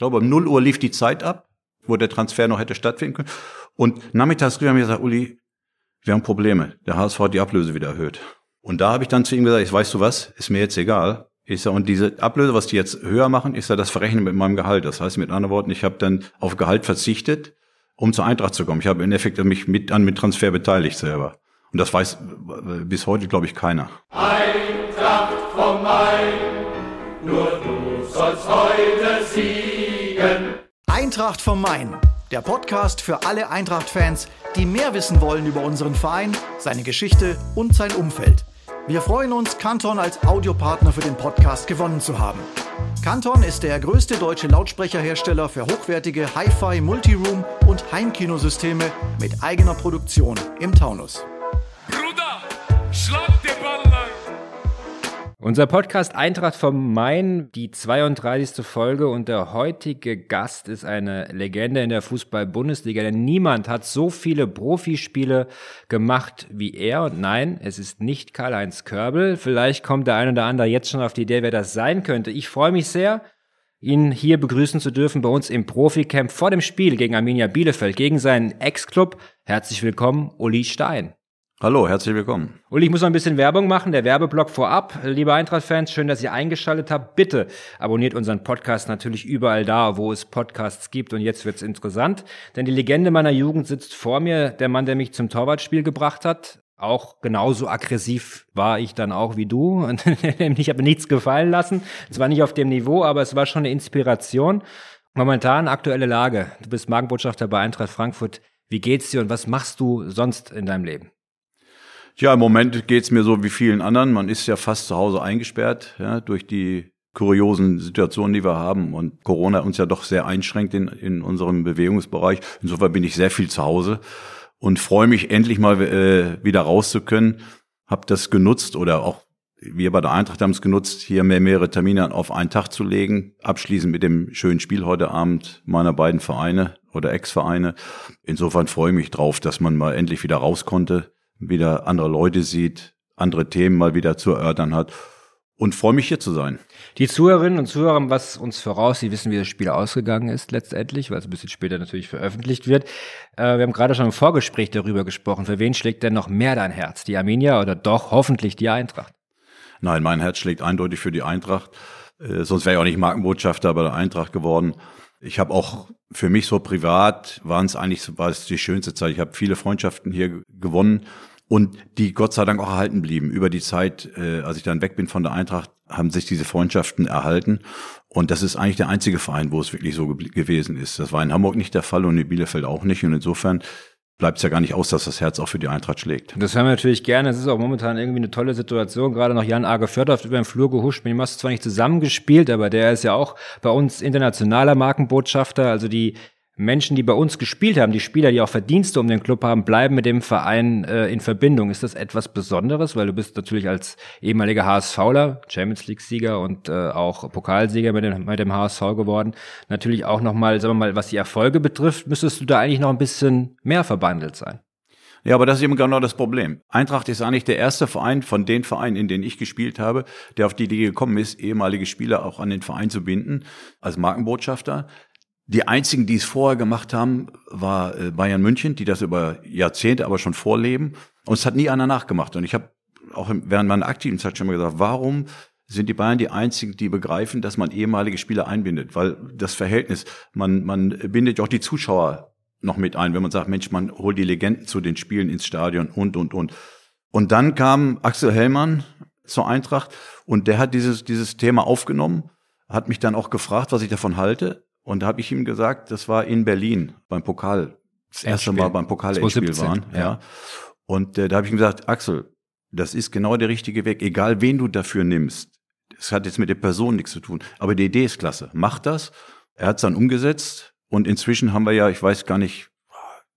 glaube, um 0 Uhr lief die Zeit ab, wo der Transfer noch hätte stattfinden können. Und nachmittags haben wir gesagt, Uli, wir haben Probleme. Der HSV hat die Ablöse wieder erhöht. Und da habe ich dann zu ihm gesagt, ich weißt du was, ist mir jetzt egal. Ich sag, und diese Ablöse, was die jetzt höher machen, ist ja das Verrechnen mit meinem Gehalt. Das heißt mit anderen Worten, ich habe dann auf Gehalt verzichtet, um zur Eintracht zu kommen. Ich habe im Endeffekt mich mit an mit Transfer beteiligt selber. Und das weiß bis heute, glaube ich, keiner. Eintracht vom Main, nur du sollst heute siegen. Eintracht vom Main, der Podcast für alle Eintracht-Fans, die mehr wissen wollen über unseren Verein, seine Geschichte und sein Umfeld. Wir freuen uns, Canton als Audiopartner für den Podcast gewonnen zu haben. Canton ist der größte deutsche Lautsprecherhersteller für hochwertige Hi-Fi, Multiroom und Heimkinosysteme mit eigener Produktion im Taunus. Unser Podcast Eintracht vom Main, die 32. Folge und der heutige Gast ist eine Legende in der Fußball-Bundesliga, denn niemand hat so viele Profispiele gemacht wie er. Und nein, es ist nicht Karl-Heinz Körbel. Vielleicht kommt der ein oder andere jetzt schon auf die Idee, wer das sein könnte. Ich freue mich sehr, ihn hier begrüßen zu dürfen bei uns im Proficamp vor dem Spiel gegen Arminia Bielefeld, gegen seinen Ex-Club. Herzlich willkommen, Uli Stein. Hallo, herzlich willkommen. Uli, ich muss noch ein bisschen Werbung machen. Der Werbeblock vorab. Liebe Eintracht-Fans, schön, dass ihr eingeschaltet habt. Bitte abonniert unseren Podcast natürlich überall da, wo es Podcasts gibt. Und jetzt wird's interessant, denn die Legende meiner Jugend sitzt vor mir. Der Mann, der mich zum Torwartspiel gebracht hat. Auch genauso aggressiv war ich dann auch wie du. ich habe nichts gefallen lassen. Zwar nicht auf dem Niveau, aber es war schon eine Inspiration. Momentan aktuelle Lage. Du bist Markenbotschafter bei Eintracht Frankfurt. Wie geht's dir und was machst du sonst in deinem Leben? Ja, im Moment geht's mir so wie vielen anderen. Man ist ja fast zu Hause eingesperrt ja, durch die kuriosen Situationen, die wir haben. Und Corona uns ja doch sehr einschränkt in, in unserem Bewegungsbereich. Insofern bin ich sehr viel zu Hause und freue mich endlich mal äh, wieder raus zu können. Hab das genutzt oder auch wir bei der Eintracht haben es genutzt, hier mehr mehrere Termine auf einen Tag zu legen, abschließend mit dem schönen Spiel heute Abend meiner beiden Vereine oder Ex-Vereine. Insofern freue ich mich drauf, dass man mal endlich wieder raus konnte wieder andere Leute sieht, andere Themen mal wieder zu erörtern hat und freue mich hier zu sein. Die Zuhörerinnen und Zuhörer was uns voraus. Sie wissen, wie das Spiel ausgegangen ist letztendlich, weil es ein bisschen später natürlich veröffentlicht wird. Äh, wir haben gerade schon im Vorgespräch darüber gesprochen. Für wen schlägt denn noch mehr dein Herz? Die Arminia oder doch hoffentlich die Eintracht? Nein, mein Herz schlägt eindeutig für die Eintracht. Äh, sonst wäre ich auch nicht Markenbotschafter bei der Eintracht geworden. Ich habe auch für mich so privat waren es eigentlich war es die schönste Zeit. Ich habe viele Freundschaften hier gewonnen und die Gott sei Dank auch erhalten blieben. Über die Zeit, äh, als ich dann weg bin von der Eintracht, haben sich diese Freundschaften erhalten. Und das ist eigentlich der einzige Verein, wo es wirklich so ge gewesen ist. Das war in Hamburg nicht der Fall und in Bielefeld auch nicht. Und insofern bleibt es ja gar nicht aus, dass das Herz auch für die Eintracht schlägt. Das hören wir natürlich gerne. Es ist auch momentan irgendwie eine tolle Situation. Gerade noch Jan Arge Fördorf über den Flur gehuscht. Mit ihm hast du zwar nicht zusammengespielt, aber der ist ja auch bei uns internationaler Markenbotschafter. Also die Menschen, die bei uns gespielt haben, die Spieler, die auch Verdienste um den Club haben, bleiben mit dem Verein äh, in Verbindung. Ist das etwas Besonderes? Weil du bist natürlich als ehemaliger HSVler, Champions League-Sieger und äh, auch Pokalsieger mit dem, mit dem HSV geworden. Natürlich auch nochmal, sagen wir mal, was die Erfolge betrifft, müsstest du da eigentlich noch ein bisschen mehr verbandelt sein. Ja, aber das ist eben genau das Problem. Eintracht ist eigentlich der erste Verein von den Vereinen, in denen ich gespielt habe, der auf die Idee gekommen ist, ehemalige Spieler auch an den Verein zu binden, als Markenbotschafter. Die einzigen, die es vorher gemacht haben, war äh, Bayern München, die das über Jahrzehnte aber schon vorleben. Und es hat nie einer nachgemacht. Und ich habe auch während meiner aktiven Zeit schon mal gesagt, warum sind die Bayern die einzigen, die begreifen, dass man ehemalige Spieler einbindet? Weil das Verhältnis, man, man bindet ja auch die Zuschauer noch mit ein, wenn man sagt, Mensch, man holt die Legenden zu den Spielen ins Stadion und, und, und. Und dann kam Axel Hellmann zur Eintracht und der hat dieses, dieses Thema aufgenommen, hat mich dann auch gefragt, was ich davon halte. Und da habe ich ihm gesagt, das war in Berlin beim Pokal, das erste Mal beim Pokal-Endspiel waren. Ja. ja. Und äh, da habe ich ihm gesagt, Axel, das ist genau der richtige Weg, egal wen du dafür nimmst. Es hat jetzt mit der Person nichts zu tun, aber die Idee ist klasse. Mach das. Er hat es dann umgesetzt und inzwischen haben wir ja, ich weiß gar nicht,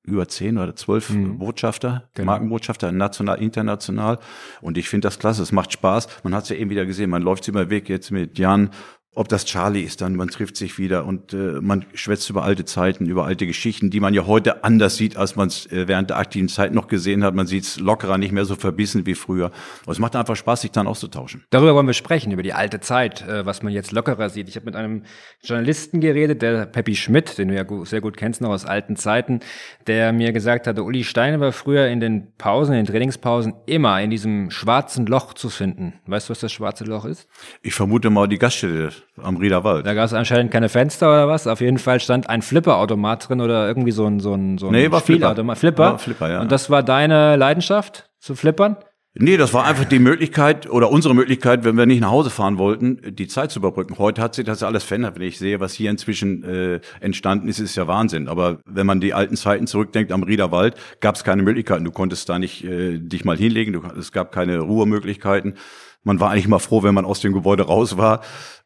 über zehn oder zwölf mhm. Botschafter, genau. Markenbotschafter, national, international. Und ich finde das klasse, es macht Spaß. Man hat es ja eben wieder gesehen, man läuft immer weg jetzt mit Jan ob das Charlie ist dann, man trifft sich wieder und äh, man schwätzt über alte Zeiten, über alte Geschichten, die man ja heute anders sieht, als man es äh, während der aktiven Zeit noch gesehen hat. Man sieht es lockerer, nicht mehr so verbissen wie früher. Aber es macht einfach Spaß, sich dann auszutauschen. Darüber wollen wir sprechen, über die alte Zeit, äh, was man jetzt lockerer sieht. Ich habe mit einem Journalisten geredet, der Peppi Schmidt, den du ja sehr gut kennst noch aus alten Zeiten, der mir gesagt hatte, Uli Steine war früher in den Pausen, in den Trainingspausen immer in diesem schwarzen Loch zu finden. Weißt du, was das schwarze Loch ist? Ich vermute mal die Gaststätte am Riederwald. Da gab es anscheinend keine Fenster oder was. Auf jeden Fall stand ein Flipperautomat drin oder irgendwie so ein, so ein, so ein nee, war Spielautomat. Flipper. Flipper. Flipper, ja. Und das war deine Leidenschaft zu flippern? Nee, das war einfach die Möglichkeit oder unsere Möglichkeit, wenn wir nicht nach Hause fahren wollten, die Zeit zu überbrücken. Heute hat sich das alles verändert. Wenn ich sehe, was hier inzwischen äh, entstanden ist, ist ja Wahnsinn. Aber wenn man die alten Zeiten zurückdenkt, am Riederwald gab es keine Möglichkeiten. Du konntest da nicht äh, dich mal hinlegen. Du, es gab keine Ruhemöglichkeiten. Man war eigentlich mal froh, wenn man aus dem Gebäude raus war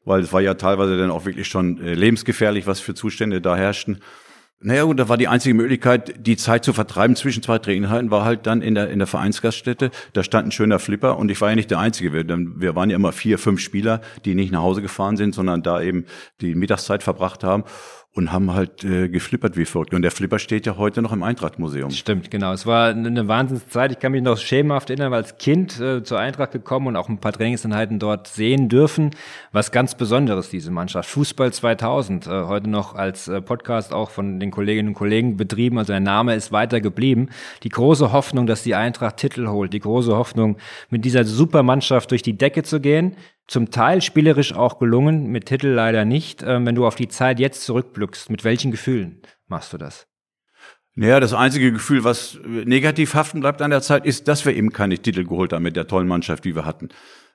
weil es war ja teilweise dann auch wirklich schon äh, lebensgefährlich, was für Zustände da herrschten. Naja, und da war die einzige Möglichkeit, die Zeit zu vertreiben zwischen zwei Trainingseinheiten, war halt dann in der, in der Vereinsgaststätte. Da stand ein schöner Flipper und ich war ja nicht der Einzige. Wir, wir waren ja immer vier, fünf Spieler, die nicht nach Hause gefahren sind, sondern da eben die Mittagszeit verbracht haben und haben halt äh, geflippert wie verrückt. Und der Flipper steht ja heute noch im Eintracht-Museum. Stimmt, genau. Es war eine Wahnsinnszeit. Ich kann mich noch schemenhaft erinnern, weil als Kind äh, zur Eintracht gekommen und auch ein paar Trainingseinheiten dort sehen dürfen. Was ganz Besonderes, diese Mannschaft. Fußball 2000, äh, heute noch als äh, Podcast auch von den Kolleginnen und Kollegen betrieben. Also der Name ist weiter geblieben. Die große Hoffnung, dass die Eintracht Titel holt. Die große Hoffnung, mit dieser Supermannschaft durch die Decke zu gehen zum Teil spielerisch auch gelungen, mit Titel leider nicht. Ähm, wenn du auf die Zeit jetzt zurückblickst, mit welchen Gefühlen machst du das? Naja, das einzige Gefühl, was negativ haften bleibt an der Zeit, ist, dass wir eben keine Titel geholt haben mit der tollen Mannschaft, die wir hatten.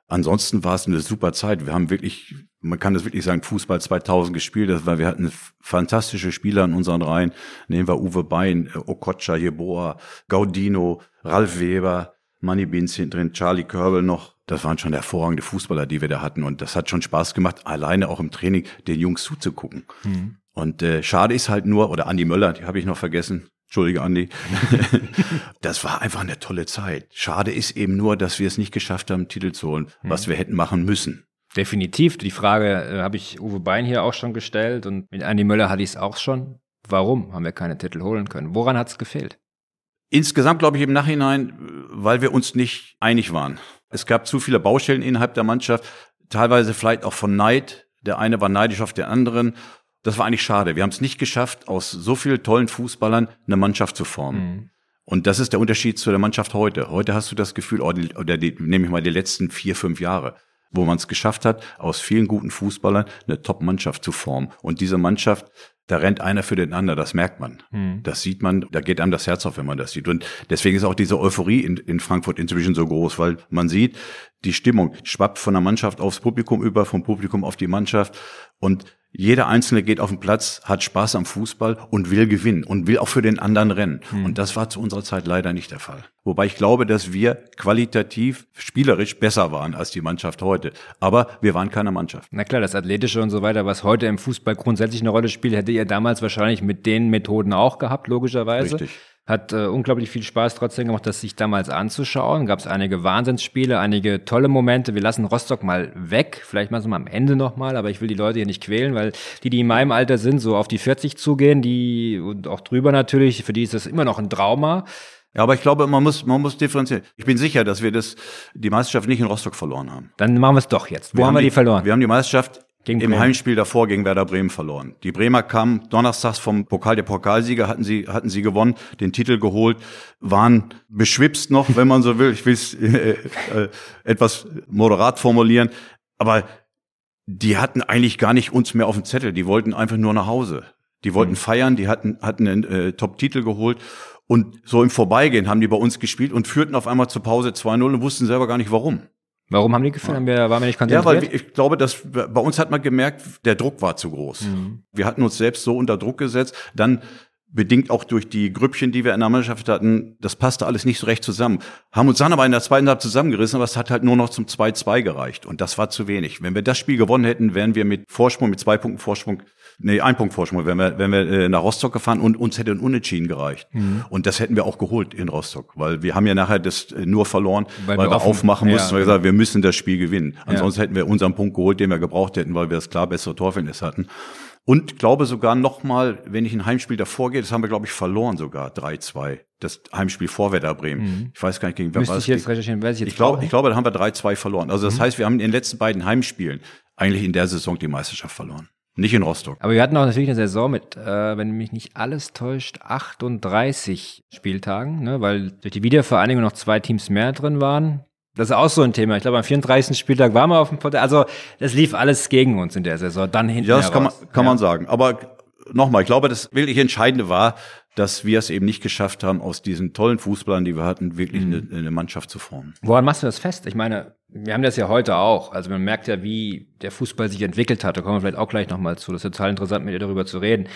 Ansonsten war es eine super Zeit. Wir haben wirklich, man kann das wirklich sagen, Fußball 2000 gespielt. Das war, wir hatten fantastische Spieler in unseren Reihen. Nehmen wir Uwe Bein, Okocha, Jeboa, Gaudino, Ralf Weber, Manny hinten drin, Charlie Körbel noch. Das waren schon hervorragende Fußballer, die wir da hatten. Und das hat schon Spaß gemacht, alleine auch im Training den Jungs zuzugucken. Mhm. Und äh, schade ist halt nur, oder Andi Möller, die habe ich noch vergessen. Entschuldige, Andi. das war einfach eine tolle Zeit. Schade ist eben nur, dass wir es nicht geschafft haben, Titel zu holen, mhm. was wir hätten machen müssen. Definitiv. Die Frage äh, habe ich Uwe Bein hier auch schon gestellt und mit Andi Möller hatte ich es auch schon. Warum haben wir keine Titel holen können? Woran hat es gefehlt? Insgesamt glaube ich im Nachhinein, weil wir uns nicht einig waren. Es gab zu viele Baustellen innerhalb der Mannschaft, teilweise vielleicht auch von Neid. Der eine war neidisch auf den anderen. Das war eigentlich schade. Wir haben es nicht geschafft, aus so vielen tollen Fußballern eine Mannschaft zu formen. Mhm. Und das ist der Unterschied zu der Mannschaft heute. Heute hast du das Gefühl, oder, die, oder die, nehme ich mal die letzten vier, fünf Jahre, wo man es geschafft hat, aus vielen guten Fußballern eine Top-Mannschaft zu formen. Und diese Mannschaft da rennt einer für den anderen, das merkt man. Mhm. Das sieht man, da geht einem das Herz auf, wenn man das sieht. Und deswegen ist auch diese Euphorie in, in Frankfurt inzwischen so groß, weil man sieht, die Stimmung schwappt von der Mannschaft aufs Publikum über, vom Publikum auf die Mannschaft. Und jeder Einzelne geht auf den Platz, hat Spaß am Fußball und will gewinnen und will auch für den anderen rennen. Mhm. Und das war zu unserer Zeit leider nicht der Fall. Wobei ich glaube, dass wir qualitativ, spielerisch besser waren als die Mannschaft heute. Aber wir waren keine Mannschaft. Na klar, das Athletische und so weiter, was heute im Fußball grundsätzlich eine Rolle spielt, hätte ihr damals wahrscheinlich mit den Methoden auch gehabt, logischerweise. Richtig. Hat äh, unglaublich viel Spaß trotzdem gemacht, das sich damals anzuschauen. Gab es einige Wahnsinnsspiele, einige tolle Momente. Wir lassen Rostock mal weg, vielleicht mal so mal am Ende nochmal, aber ich will die Leute hier nicht quälen, weil die, die in meinem Alter sind, so auf die 40 zugehen, die und auch drüber natürlich, für die ist das immer noch ein Trauma. Ja, aber ich glaube, man muss, man muss differenzieren. Ich bin sicher, dass wir das, die Meisterschaft nicht in Rostock verloren haben. Dann machen wir es doch jetzt. Wo wir haben wir die, die verloren? Wir haben die Meisterschaft gegen Im Heimspiel davor gegen Werder Bremen verloren. Die Bremer kamen donnerstags vom Pokal der Pokalsieger, hatten sie, hatten sie gewonnen, den Titel geholt, waren beschwipst noch, wenn man so will. Ich will es äh, äh, etwas moderat formulieren. Aber die hatten eigentlich gar nicht uns mehr auf dem Zettel. Die wollten einfach nur nach Hause. Die wollten mhm. feiern, die hatten, hatten einen äh, Top-Titel geholt. Und so im Vorbeigehen haben die bei uns gespielt und führten auf einmal zur Pause 2-0 und wussten selber gar nicht warum. Warum haben die gefühlt? Haben wir, waren wir nicht konzentriert? Ja, weil ich glaube, dass bei uns hat man gemerkt, der Druck war zu groß. Mhm. Wir hatten uns selbst so unter Druck gesetzt. Dann bedingt auch durch die Grüppchen, die wir in der Mannschaft hatten, das passte alles nicht so recht zusammen. Haben uns dann aber in der zweiten Halbzeit zusammengerissen, aber es hat halt nur noch zum 2-2 gereicht. Und das war zu wenig. Wenn wir das Spiel gewonnen hätten, wären wir mit Vorsprung, mit zwei Punkten Vorsprung nee, ein Punkt Vorsprung, wenn wir, wenn wir äh, nach Rostock gefahren und uns hätte ein Unentschieden gereicht. Mhm. Und das hätten wir auch geholt in Rostock, weil wir haben ja nachher das äh, nur verloren, weil, weil wir, offen, aufmachen mussten, ja, weil wir gesagt, wir müssen das Spiel gewinnen. Ansonsten ja. hätten wir unseren Punkt geholt, den wir gebraucht hätten, weil wir das klar bessere Torverhältnis hatten. Und glaube sogar noch mal, wenn ich ein Heimspiel davor gehe, das haben wir, glaube ich, verloren sogar, 3-2. Das Heimspiel vor Werder Bremen. Mhm. Ich weiß gar nicht, gegen wer war ich jetzt recherchieren, weiß ich jetzt ich glaube, ich glaube, da haben wir 3-2 verloren. Also das mhm. heißt, wir haben in den letzten beiden Heimspielen eigentlich in der Saison die Meisterschaft verloren. Nicht in Rostock. Aber wir hatten auch natürlich eine Saison mit, äh, wenn mich nicht alles täuscht, 38 Spieltagen, ne, weil durch die Wiedervereinigung noch zwei Teams mehr drin waren. Das ist auch so ein Thema. Ich glaube, am 34. Spieltag waren wir auf dem Portal. Also, das lief alles gegen uns in der Saison. Dann hinten Ja, das kann man, kann ja. man sagen. Aber nochmal, ich glaube, das wirklich Entscheidende war, dass wir es eben nicht geschafft haben, aus diesen tollen Fußballern, die wir hatten, wirklich mhm. eine, eine, Mannschaft zu formen. Woran machst du das fest? Ich meine, wir haben das ja heute auch. Also man merkt ja, wie der Fußball sich entwickelt hat. Da kommen wir vielleicht auch gleich nochmal zu. Das ist total interessant, mit dir darüber zu reden.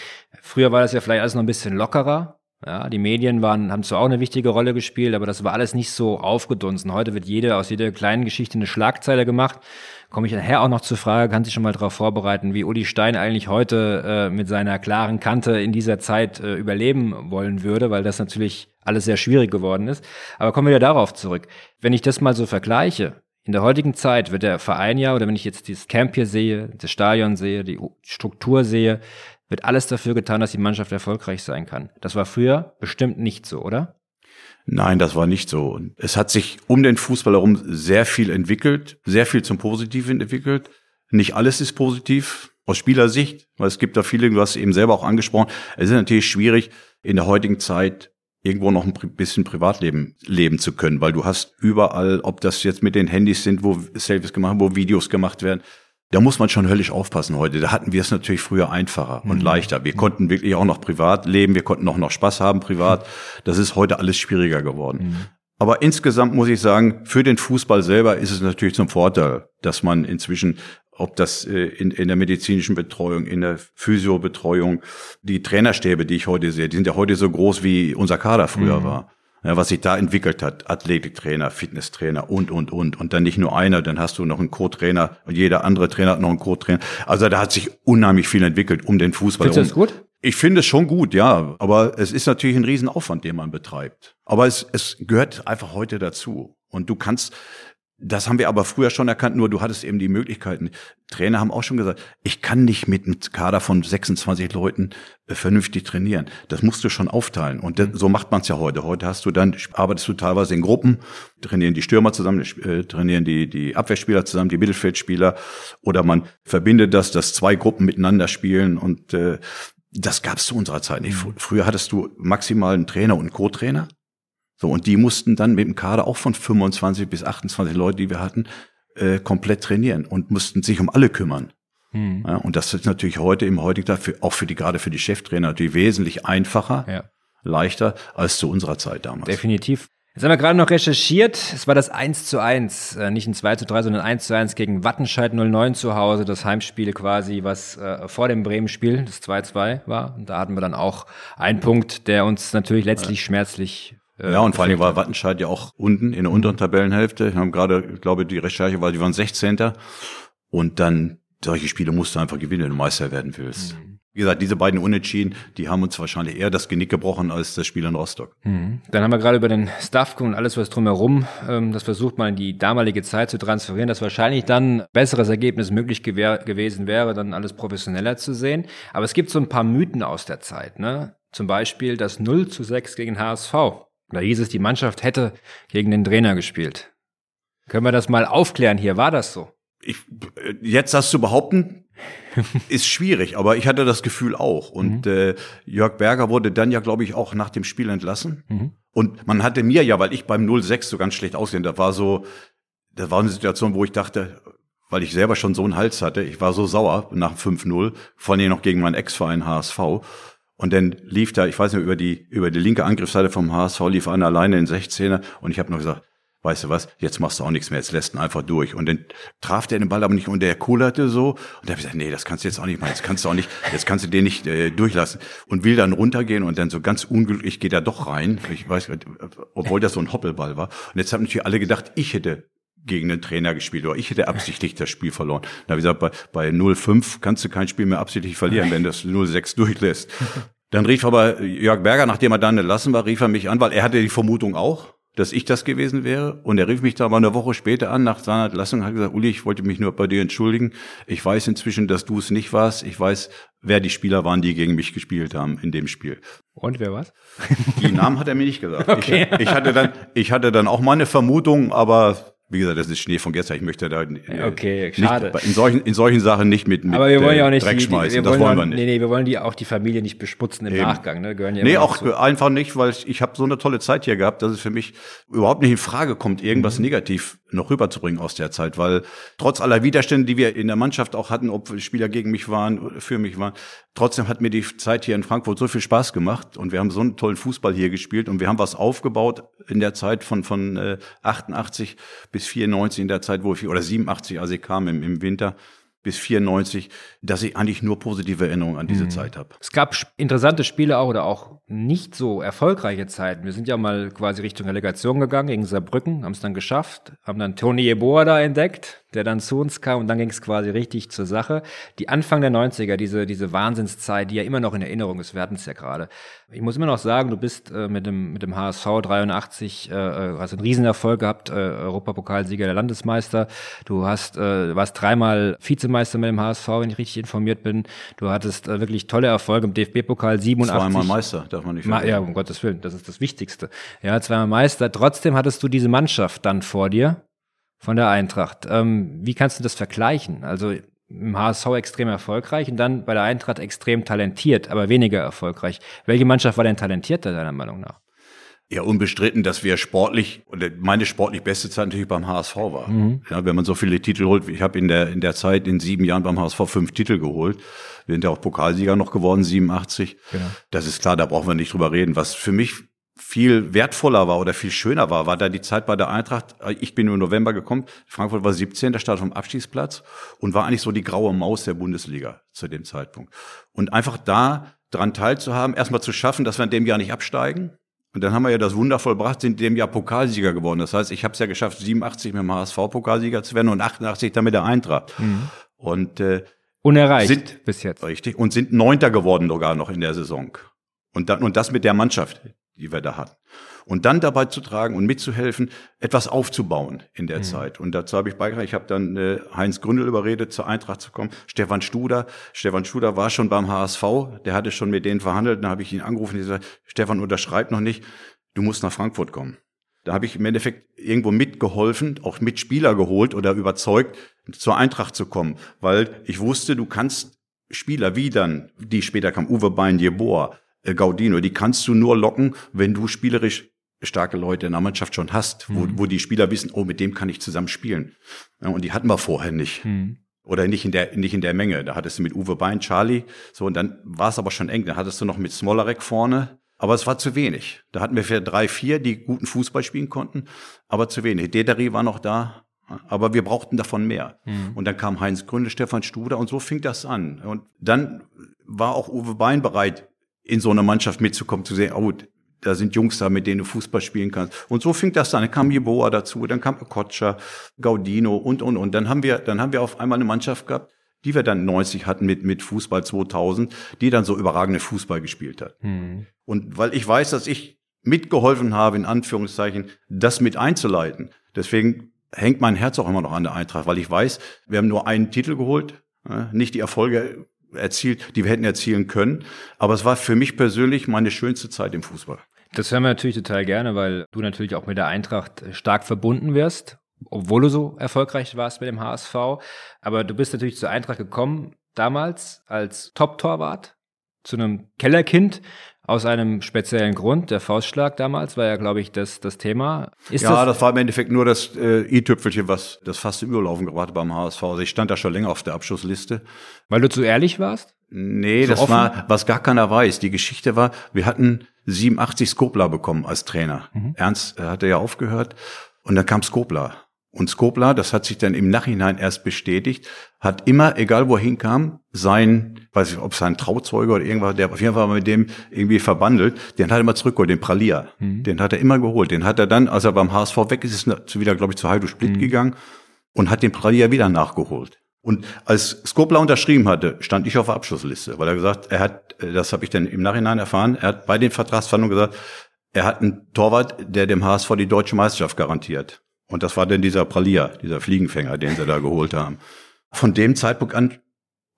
Früher war das ja vielleicht alles noch ein bisschen lockerer. Ja, die Medien waren, haben zwar auch eine wichtige Rolle gespielt, aber das war alles nicht so aufgedunsen. Heute wird jede, aus jeder kleinen Geschichte eine Schlagzeile gemacht. Komme ich nachher auch noch zur Frage, kann sich schon mal darauf vorbereiten, wie Uli Stein eigentlich heute äh, mit seiner klaren Kante in dieser Zeit äh, überleben wollen würde, weil das natürlich alles sehr schwierig geworden ist. Aber kommen wir wieder darauf zurück. Wenn ich das mal so vergleiche, in der heutigen Zeit wird der Verein ja, oder wenn ich jetzt dieses Camp hier sehe, das Stadion sehe, die Struktur sehe, wird alles dafür getan, dass die Mannschaft erfolgreich sein kann. Das war früher bestimmt nicht so, oder? Nein, das war nicht so. Es hat sich um den Fußball herum sehr viel entwickelt, sehr viel zum Positiven entwickelt. Nicht alles ist positiv aus Spielersicht, weil es gibt da viele, du hast eben selber auch angesprochen. Es ist natürlich schwierig, in der heutigen Zeit irgendwo noch ein bisschen Privatleben leben zu können, weil du hast überall, ob das jetzt mit den Handys sind, wo Selfies gemacht, wo Videos gemacht werden, da muss man schon höllisch aufpassen heute. Da hatten wir es natürlich früher einfacher und mhm. leichter. Wir konnten wirklich auch noch privat leben, wir konnten auch noch Spaß haben privat. Das ist heute alles schwieriger geworden. Mhm. Aber insgesamt muss ich sagen, für den Fußball selber ist es natürlich zum Vorteil, dass man inzwischen, ob das äh, in, in der medizinischen Betreuung, in der Physiobetreuung, die Trainerstäbe, die ich heute sehe, die sind ja heute so groß, wie unser Kader früher mhm. war ja, was sich da entwickelt hat, Athletiktrainer, Fitnesstrainer und, und, und. Und dann nicht nur einer, dann hast du noch einen Co-Trainer und jeder andere Trainer hat noch einen Co-Trainer. Also da hat sich unheimlich viel entwickelt um den Fußball. Findest du das gut? Ich finde es schon gut, ja. Aber es ist natürlich ein Riesenaufwand, den man betreibt. Aber es, es gehört einfach heute dazu. Und du kannst, das haben wir aber früher schon erkannt, nur du hattest eben die Möglichkeiten. Trainer haben auch schon gesagt, ich kann nicht mit einem Kader von 26 Leuten äh, vernünftig trainieren. Das musst du schon aufteilen. Und das, so macht man es ja heute. Heute hast du dann, arbeitest du teilweise in Gruppen, trainieren die Stürmer zusammen, äh, trainieren die, die Abwehrspieler zusammen, die Mittelfeldspieler. Oder man verbindet das, dass zwei Gruppen miteinander spielen. Und äh, das gab es zu unserer Zeit nicht. Mhm. Früher hattest du maximal einen Trainer und einen Co-Trainer. So, und die mussten dann mit dem Kader auch von 25 bis 28 Leute, die wir hatten, äh, komplett trainieren und mussten sich um alle kümmern. Hm. Ja, und das ist natürlich heute im heutigen Tag für, auch für die, gerade für die Cheftrainer natürlich wesentlich einfacher, ja. leichter als zu unserer Zeit damals. Definitiv. Jetzt haben wir gerade noch recherchiert. Es war das 1 zu 1, äh, nicht ein 2 zu 3, sondern 1 zu 1 gegen Wattenscheid 09 zu Hause. Das Heimspiel quasi, was äh, vor dem Bremen-Spiel, das 2-2 war. Und da hatten wir dann auch einen Punkt, der uns natürlich letztlich ja. schmerzlich ja, und vor allem war Wattenscheid ja auch unten in der unteren Tabellenhälfte. Wir haben gerade, ich glaube, die Recherche war, die waren 16. Und dann, solche Spiele musst du einfach gewinnen, wenn du Meister werden willst. Mhm. Wie gesagt, diese beiden Unentschieden, die haben uns wahrscheinlich eher das Genick gebrochen als das Spiel in Rostock. Mhm. Dann haben wir gerade über den Staff und alles, was drumherum, ähm, das versucht man in die damalige Zeit zu transferieren, dass wahrscheinlich dann besseres Ergebnis möglich gewesen wäre, dann alles professioneller zu sehen. Aber es gibt so ein paar Mythen aus der Zeit, ne? Zum Beispiel das 0 zu 6 gegen HSV. Da hieß es, die Mannschaft hätte gegen den Trainer gespielt. Können wir das mal aufklären hier? War das so? Ich, jetzt das zu behaupten, ist schwierig, aber ich hatte das Gefühl auch. Und mhm. äh, Jörg Berger wurde dann ja, glaube ich, auch nach dem Spiel entlassen. Mhm. Und man hatte mir ja, weil ich beim 0-6 so ganz schlecht aussehen, da war so, da war eine Situation, wo ich dachte, weil ich selber schon so einen Hals hatte, ich war so sauer nach 5-0, vor allem noch gegen meinen Ex-Verein HSV. Und dann lief da, ich weiß nicht, über die, über die linke Angriffsseite vom HSV lief einer alleine in 16er und ich habe noch gesagt, weißt du was, jetzt machst du auch nichts mehr, jetzt lässt ihn einfach durch. Und dann traf der den Ball aber nicht und der kullerte so. Und da habe ich gesagt, nee, das kannst du jetzt auch nicht machen, jetzt kannst du auch nicht, jetzt kannst du den nicht äh, durchlassen. Und will dann runtergehen und dann so ganz unglücklich geht er doch rein. Ich weiß, obwohl das so ein Hoppelball war. Und jetzt haben natürlich alle gedacht, ich hätte gegen den Trainer gespielt oder ich hätte absichtlich das Spiel verloren. Da habe ich gesagt, bei, bei 0-5 kannst du kein Spiel mehr absichtlich verlieren, wenn das 0-6 durchlässt. Dann rief aber Jörg Berger, nachdem er dann entlassen war, rief er mich an, weil er hatte die Vermutung auch, dass ich das gewesen wäre. Und er rief mich da mal eine Woche später an, nach seiner Entlassung, hat gesagt, Uli, ich wollte mich nur bei dir entschuldigen. Ich weiß inzwischen, dass du es nicht warst. Ich weiß, wer die Spieler waren, die gegen mich gespielt haben in dem Spiel. Und wer war's? Die Namen hat er mir nicht gesagt. Okay. Ich, ich hatte dann, ich hatte dann auch mal eine Vermutung, aber wie gesagt, das ist Schnee von gestern. Ich möchte da äh, okay, schade. Nicht, in solchen in solchen Sachen nicht mit, mit Aber wir wollen ja auch nicht Dreck die, schmeißen. wir das wollen, wir nicht. Nee, nee, wir wollen die auch die Familie nicht besputzen im Eben. Nachgang, ne? Gehören ja Nee, auch dazu. einfach nicht, weil ich habe so eine tolle Zeit hier gehabt, dass es für mich überhaupt nicht in Frage kommt, Mhm. irgendwas negativ noch rüberzubringen aus der Zeit, weil trotz aller Widerstände, die wir in der Mannschaft auch hatten, ob Spieler gegen mich waren, für mich waren, trotzdem hat mir die Zeit hier in Frankfurt so viel Spaß gemacht und wir haben so einen tollen Fußball hier gespielt und wir haben was aufgebaut in der Zeit von von äh, 88 bis 94 in der Zeit, wo ich oder 87, als ich kam im, im Winter bis 94, dass ich eigentlich nur positive Erinnerungen an diese Mhm. Zeit habe. Es gab interessante Spiele auch oder auch nicht so erfolgreiche Zeiten. Wir sind ja mal quasi Richtung Relegation gegangen gegen Saarbrücken, haben es dann geschafft, haben dann Toni Jeboa da entdeckt, der dann zu uns kam und dann ging es quasi richtig zur Sache. Die Anfang der 90er, diese, diese Wahnsinnszeit, die ja immer noch in Erinnerung ist, wir hatten es ja gerade. Ich muss immer noch sagen, du bist äh, mit, dem, mit dem HSV 83, äh, äh, hast einen Riesenerfolg gehabt, äh, Europapokalsieger der Landesmeister. Du hast, äh, warst dreimal Vizemeister mit dem HSV, wenn ich richtig informiert bin. Du hattest äh, wirklich tolle Erfolge im DFB-Pokal 87. Zweimal Meister, darf man nicht vergessen. ja, um Gottes Willen, das ist das Wichtigste. Ja, zweimal Meister. Trotzdem hattest du diese Mannschaft dann vor dir von der Eintracht. Ähm, wie kannst du das vergleichen? Also im HSV extrem erfolgreich und dann bei der Eintracht extrem talentiert, aber weniger erfolgreich. Welche Mannschaft war denn talentierter deiner Meinung nach? Ja, unbestritten, dass wir sportlich, meine sportlich beste Zeit natürlich beim HSV war. Mhm. Ja, wenn man so viele Titel holt, ich habe in der, in der Zeit in sieben Jahren beim HSV fünf Titel geholt. Wir sind ja auch Pokalsieger noch geworden, 87. Genau. Das ist klar, da brauchen wir nicht drüber reden. Was für mich viel wertvoller war oder viel schöner war, war da die Zeit bei der Eintracht. Ich bin im November gekommen. Frankfurt war 17, der stand vom Abstiegsplatz und war eigentlich so die graue Maus der Bundesliga zu dem Zeitpunkt. Und einfach da dran teilzuhaben, erstmal zu schaffen, dass wir in dem Jahr nicht absteigen. Und dann haben wir ja das Wunder vollbracht, sind in dem Jahr Pokalsieger geworden. Das heißt, ich habe es ja geschafft, 87 mit dem HSV Pokalsieger zu werden und 88 dann mit der Eintracht. Und äh, Unerreicht Sind- bis jetzt. Richtig. Und sind Neunter geworden sogar noch in der Saison. Und dann, und das mit der Mannschaft, die wir da hatten. Und dann dabei zu tragen und mitzuhelfen, etwas aufzubauen in der Zeit. Und dazu habe ich beigetragen. Ich habe dann äh, Heinz Gründel überredet, zur Eintracht zu kommen. Stefan Studer. Stefan Studer war schon beim HSV. Der hatte schon mit denen verhandelt. Dann habe ich ihn angerufen und gesagt, Stefan unterschreibt noch nicht. Du musst nach Frankfurt kommen. Da habe ich im Endeffekt irgendwo mitgeholfen, auch Mitspieler geholt oder überzeugt, zur Eintracht zu kommen. Weil ich wusste, du kannst Spieler wie dann, die später kamen, Uwe Bein, Jeboa, Gaudino, die kannst du nur locken, wenn du spielerisch starke Leute in der Mannschaft schon hast, wo, wo die Spieler wissen, oh, mit dem kann ich zusammen spielen. Ja, und die hatten wir vorher nicht. Oder nicht in der, nicht in der Menge. Da hattest du mit Uwe Bein, Charlie, so, und dann war es aber schon eng. Da hattest du noch mit Smolarek vorne. Aber es war zu wenig. Da hatten wir vielleicht drei, vier, die guten Fußball spielen konnten, aber zu wenig. Dederi war noch da, aber wir brauchten davon mehr. Und dann kam Heinz Gründe, Stefan Studer und so fing das an. Und dann war auch Uwe Bein bereit, in so eine Mannschaft mitzukommen, zu sehen, oh, da sind Jungs da, mit denen du Fußball spielen kannst. Und so fing das an. Dann kam Jeboa dazu, dann kam Kotscher, Gaudino und, und, und. Dann haben wir, dann haben wir auf einmal eine Mannschaft gehabt, die wir dann 90 hatten mit, mit Fußball 2000, die dann so überragende Fußball gespielt hat. Und weil ich weiß, dass ich mitgeholfen habe, in Anführungszeichen, das mit einzuleiten. Deswegen hängt mein Herz auch immer noch an der Eintracht, weil ich weiß, wir haben nur einen Titel geholt, nicht die Erfolge erzielt, die wir hätten erzielen können. Aber es war für mich persönlich meine schönste Zeit im Fußball. Das hören wir natürlich total gerne, weil du natürlich auch mit der Eintracht stark verbunden wirst, obwohl du so erfolgreich warst mit dem HSV. Aber du bist natürlich zur Eintracht gekommen, damals als Top-Torwart, zu einem Kellerkind, aus einem speziellen Grund. Der Faustschlag damals war ja, glaube ich, das, das Thema. Ist ja, das, das war im Endeffekt nur das äh, i-Tüpfelchen, was das fast im Überlaufen gebracht hat beim HSV. Also ich stand da schon länger auf der Abschlussliste. weil du zu ehrlich warst? Nee, So das offen? war, was gar keiner weiß. Die Geschichte war, wir hatten 87 Skopla bekommen als Trainer. Ernst äh, hatte ja aufgehört und dann kam Skopla. Und Skopla, das hat sich dann im Nachhinein erst bestätigt, hat immer, egal wo er hinkam, sein, weiß ich, ob sein Trauzeuge oder irgendwas, der auf jeden Fall mit dem irgendwie verbandelt, den hat er immer zurückgeholt, den Pralia. Mhm. Den hat er immer geholt. Den hat er dann, als er beim HSV weg ist, ist wieder, glaube ich, zu Heidu Split mhm. gegangen und hat den Pralia wieder nachgeholt. Und als Skopla unterschrieben hatte, stand ich auf der Abschlussliste, weil er gesagt, er hat, das habe ich dann im Nachhinein erfahren, er hat bei den Vertragsverhandlungen gesagt, er hat einen Torwart, der dem HSV die deutsche Meisterschaft garantiert. Und das war dann dieser Pralia, dieser Fliegenfänger, den sie da geholt haben. Von dem Zeitpunkt an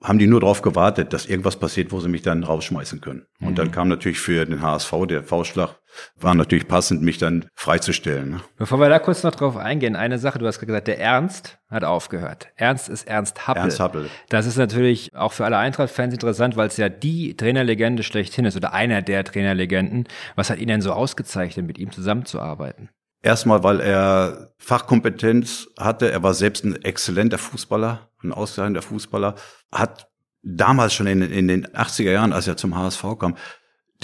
haben die nur darauf gewartet, dass irgendwas passiert, wo sie mich dann rausschmeißen können. Und mhm. dann kam natürlich für den HSV der Faustschlag, war natürlich passend, mich dann freizustellen. Ne? Bevor wir da kurz noch drauf eingehen, eine Sache, du hast gesagt, der Ernst hat aufgehört. Ernst ist Ernst Happel. Ernst Happel. Das ist natürlich auch für alle Eintracht-Fans interessant, weil es ja die Trainerlegende schlechthin ist oder einer der Trainerlegenden. Was hat ihn denn so ausgezeichnet, mit ihm zusammenzuarbeiten? Erstmal, weil er Fachkompetenz hatte. Er war selbst ein exzellenter Fußballer, ein ausgezeichnender Fußballer. Hat damals schon in, in, den 80er Jahren, als er zum HSV kam,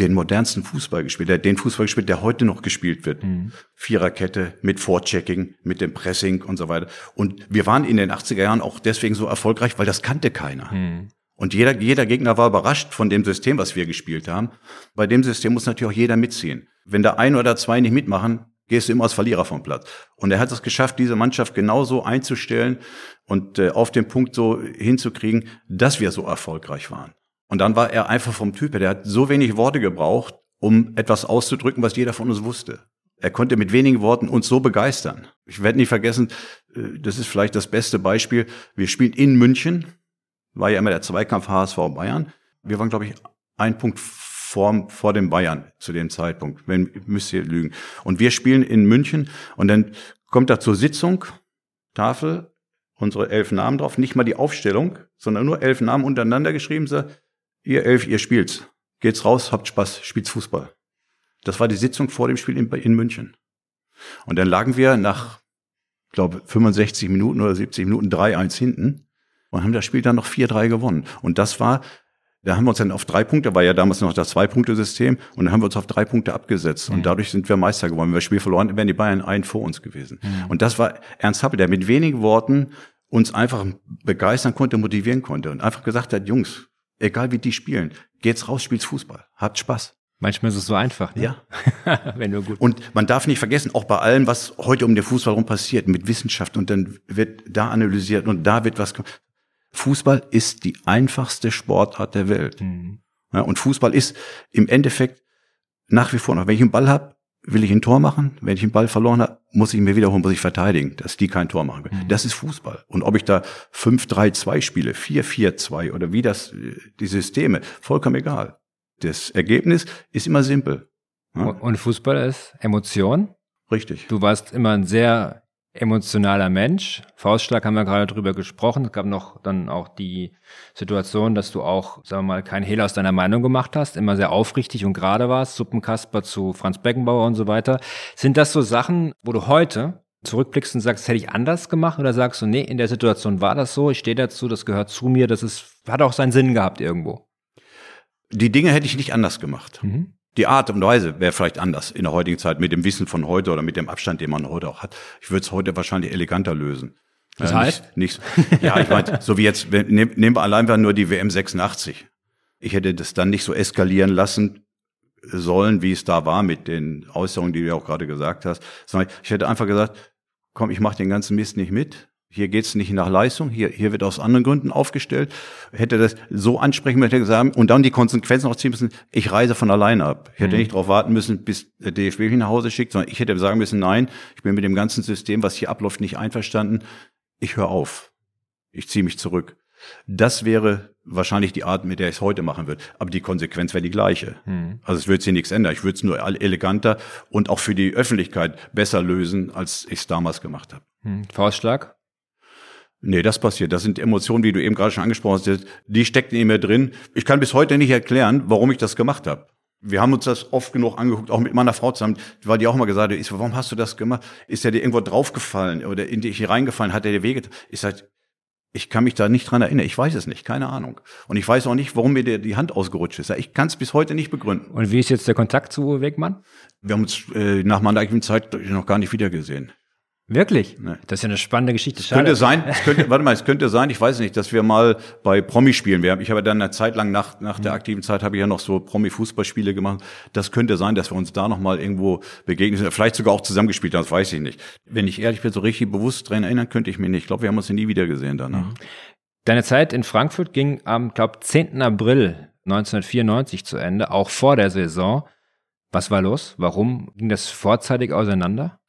den modernsten Fußball gespielt. Er hat den Fußball gespielt, der heute noch gespielt wird. Mhm. Viererkette mit Vorchecking, mit dem Pressing und so weiter. Und wir waren in den 80er Jahren auch deswegen so erfolgreich, weil das kannte keiner. Mhm. Und jeder, jeder Gegner war überrascht von dem System, was wir gespielt haben. Bei dem System muss natürlich auch jeder mitziehen. Wenn da ein oder zwei nicht mitmachen, gehst du immer als Verlierer vom Platz. Und er hat es geschafft, diese Mannschaft genauso einzustellen und äh, auf den Punkt so hinzukriegen, dass wir so erfolgreich waren. Und dann war er einfach vom Typ her, der hat so wenig Worte gebraucht, um etwas auszudrücken, was jeder von uns wusste. Er konnte mit wenigen Worten uns so begeistern. Ich werde nicht vergessen, äh, das ist vielleicht das beste Beispiel. Wir spielen in München, war ja immer der Zweikampf HSV Bayern. Wir waren, glaube ich, ein Punkt vor, vor den Bayern zu dem Zeitpunkt. Wenn, müsst ihr lügen. Und wir spielen in München und dann kommt da zur Sitzung, Tafel, unsere elf Namen drauf, nicht mal die Aufstellung, sondern nur elf Namen untereinander geschrieben, so, ihr elf, ihr spielt's. Geht's raus, habt Spaß, spielt's Fußball. Das war die Sitzung vor dem Spiel in, in München. Und dann lagen wir nach, glaube 65 Minuten oder 70 Minuten 3-1 hinten und haben das Spiel dann noch 4-3 gewonnen. Und das war da haben wir uns dann auf drei Punkte, war ja damals noch das Zwei-Punkte-System, und dann haben wir uns auf drei Punkte abgesetzt. Mhm. Und dadurch sind wir Meister geworden. Wenn wir das Spiel verloren, wären die Bayern ein vor uns gewesen. Mhm. Und das war Ernst Happel, der mit wenigen Worten uns einfach begeistern konnte, motivieren konnte und einfach gesagt hat, Jungs, egal wie die spielen, geht's raus, spielt's Fußball, habt Spaß. Manchmal ist es so einfach. Ne? Ja. Wenn nur gut. Und man darf nicht vergessen, auch bei allem, was heute um den Fußball rum passiert, mit Wissenschaft und dann wird da analysiert und da wird was. Fußball ist die einfachste Sportart der Welt. Mhm. Ja, und Fußball ist im Endeffekt nach wie vor noch, wenn ich einen Ball habe, will ich ein Tor machen. Wenn ich einen Ball verloren habe, muss ich mir wiederholen, muss ich verteidigen, dass die kein Tor machen können. Mhm. Das ist Fußball. Und ob ich da 5-3-2 spiele, 4-4-2 oder wie das, die Systeme, vollkommen egal. Das Ergebnis ist immer simpel. Ja? Und Fußball ist Emotion? Richtig. Du warst immer ein sehr emotionaler Mensch. Faustschlag haben wir gerade drüber gesprochen. Es gab noch dann auch die Situation, dass du auch, sagen wir mal, kein Hehl aus deiner Meinung gemacht hast, immer sehr aufrichtig und gerade warst, Suppenkasper zu Franz Beckenbauer und so weiter. Sind das so Sachen, wo du heute zurückblickst und sagst, hätte ich anders gemacht oder sagst du, nee, in der Situation war das so, ich stehe dazu, das gehört zu mir, das ist, hat auch seinen Sinn gehabt irgendwo? Die Dinge hätte ich nicht anders gemacht. Mhm. Die Art und Weise wäre vielleicht anders in der heutigen Zeit mit dem Wissen von heute oder mit dem Abstand, den man heute auch hat. Ich würde es heute wahrscheinlich eleganter lösen. Das äh, heißt? Nicht, nicht, ja, ich meine, so wie jetzt, nehmen wir allein nur die WM 86. Ich hätte das dann nicht so eskalieren lassen sollen, wie es da war mit den Äußerungen, die du auch gerade gesagt hast, ich hätte einfach gesagt, komm, ich mache den ganzen Mist nicht mit. Hier geht's nicht nach Leistung, hier, hier wird aus anderen Gründen aufgestellt. Hätte das so ansprechen müssen, hätte gesagt, und dann die Konsequenzen auch ziehen müssen, ich reise von alleine ab. Ich hätte mhm. nicht darauf warten müssen, bis der DFB mich nach Hause schickt, sondern ich hätte sagen müssen, nein, ich bin mit dem ganzen System, was hier abläuft, nicht einverstanden. Ich höre auf. Ich ziehe mich zurück. Das wäre wahrscheinlich die Art, mit der ich es heute machen würde. Aber die Konsequenz wäre die gleiche. Mhm. Also es würde sich nichts ändern. Ich würde es nur eleganter und auch für die Öffentlichkeit besser lösen, als ich es damals gemacht habe. Mhm. Faustschlag? Nee, das passiert. Das sind Emotionen, wie du eben gerade schon angesprochen hast, die stecken in mir drin. Ich kann bis heute nicht erklären, warum ich das gemacht habe. Wir haben uns das oft genug angeguckt, auch mit meiner Frau zusammen, weil die auch mal gesagt hat, ich so, warum hast du das gemacht? Ist er dir irgendwo draufgefallen oder in dich reingefallen? Hat er dir wege? Ich sag, ich kann mich da nicht dran erinnern. Ich weiß es nicht, keine Ahnung. Und ich weiß auch nicht, warum mir die Hand ausgerutscht ist. Ich kann es bis heute nicht begründen. Und wie ist jetzt der Kontakt zu Wegmann? Wir haben uns äh, nach meiner eigenen Zeit noch gar nicht wiedergesehen. Wirklich? Nee. Das ist ja eine spannende Geschichte. Es könnte sein, es könnte, warte mal, es könnte sein, ich weiß nicht, dass wir mal bei Promi spielen. Wir haben, ich habe dann eine Zeit lang nach, nach der mhm. aktiven Zeit habe ich ja noch so Promi-Fußballspiele gemacht. Das könnte sein, dass wir uns da noch mal irgendwo begegnen sind. Vielleicht sogar auch zusammengespielt haben, das weiß ich nicht. Wenn ich ehrlich bin, so richtig bewusst dran erinnern könnte ich mich nicht. Ich glaube, wir haben uns nie wieder gesehen danach. Mhm. Deine Zeit in Frankfurt ging am, glaube 10. April 1994 zu Ende, auch vor der Saison. Was war los? Warum ging das vorzeitig auseinander?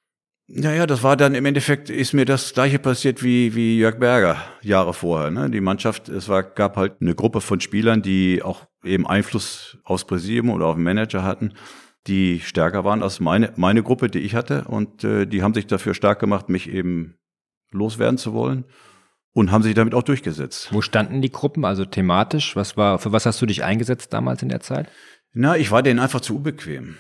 Naja, das war dann im Endeffekt, ist mir das gleiche passiert wie, wie Jörg Berger Jahre vorher. Ne? Die Mannschaft, es war, gab halt eine Gruppe von Spielern, die auch eben Einfluss aufs Präsidium oder auf den Manager hatten, die stärker waren als meine, meine Gruppe, die ich hatte. Und äh, die haben sich dafür stark gemacht, mich eben loswerden zu wollen und haben sich damit auch durchgesetzt. Wo standen die Gruppen, also thematisch? Was war, für was hast du dich eingesetzt damals in der Zeit? Na, ich war denen einfach zu unbequem.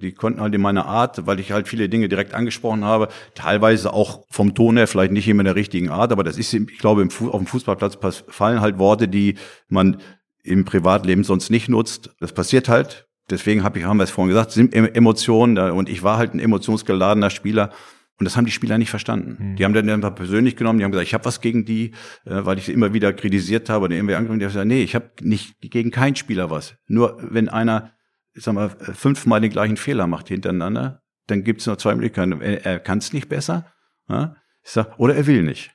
Die konnten halt in meiner Art, weil ich halt viele Dinge direkt angesprochen habe, teilweise auch vom Ton her vielleicht nicht immer in der richtigen Art, aber das ist, ich glaube, auf dem Fußballplatz fallen halt Worte, die man im Privatleben sonst nicht nutzt. Das passiert halt. Deswegen habe ich, haben wir es vorhin gesagt, sind Emotionen und ich war halt ein emotionsgeladener Spieler. Und das haben die Spieler nicht verstanden. Mhm. Die haben dann einfach persönlich genommen, die haben gesagt, ich habe was gegen die, äh, weil ich sie immer wieder kritisiert habe oder irgendwie angegriffen. Die haben gesagt, nee, ich habe nicht gegen keinen Spieler was. Nur wenn einer ich sag mal, fünfmal den gleichen Fehler macht hintereinander, dann gibt es noch zwei Möglichkeiten. Er, er kann es nicht besser, ja? ich sag, oder er will nicht.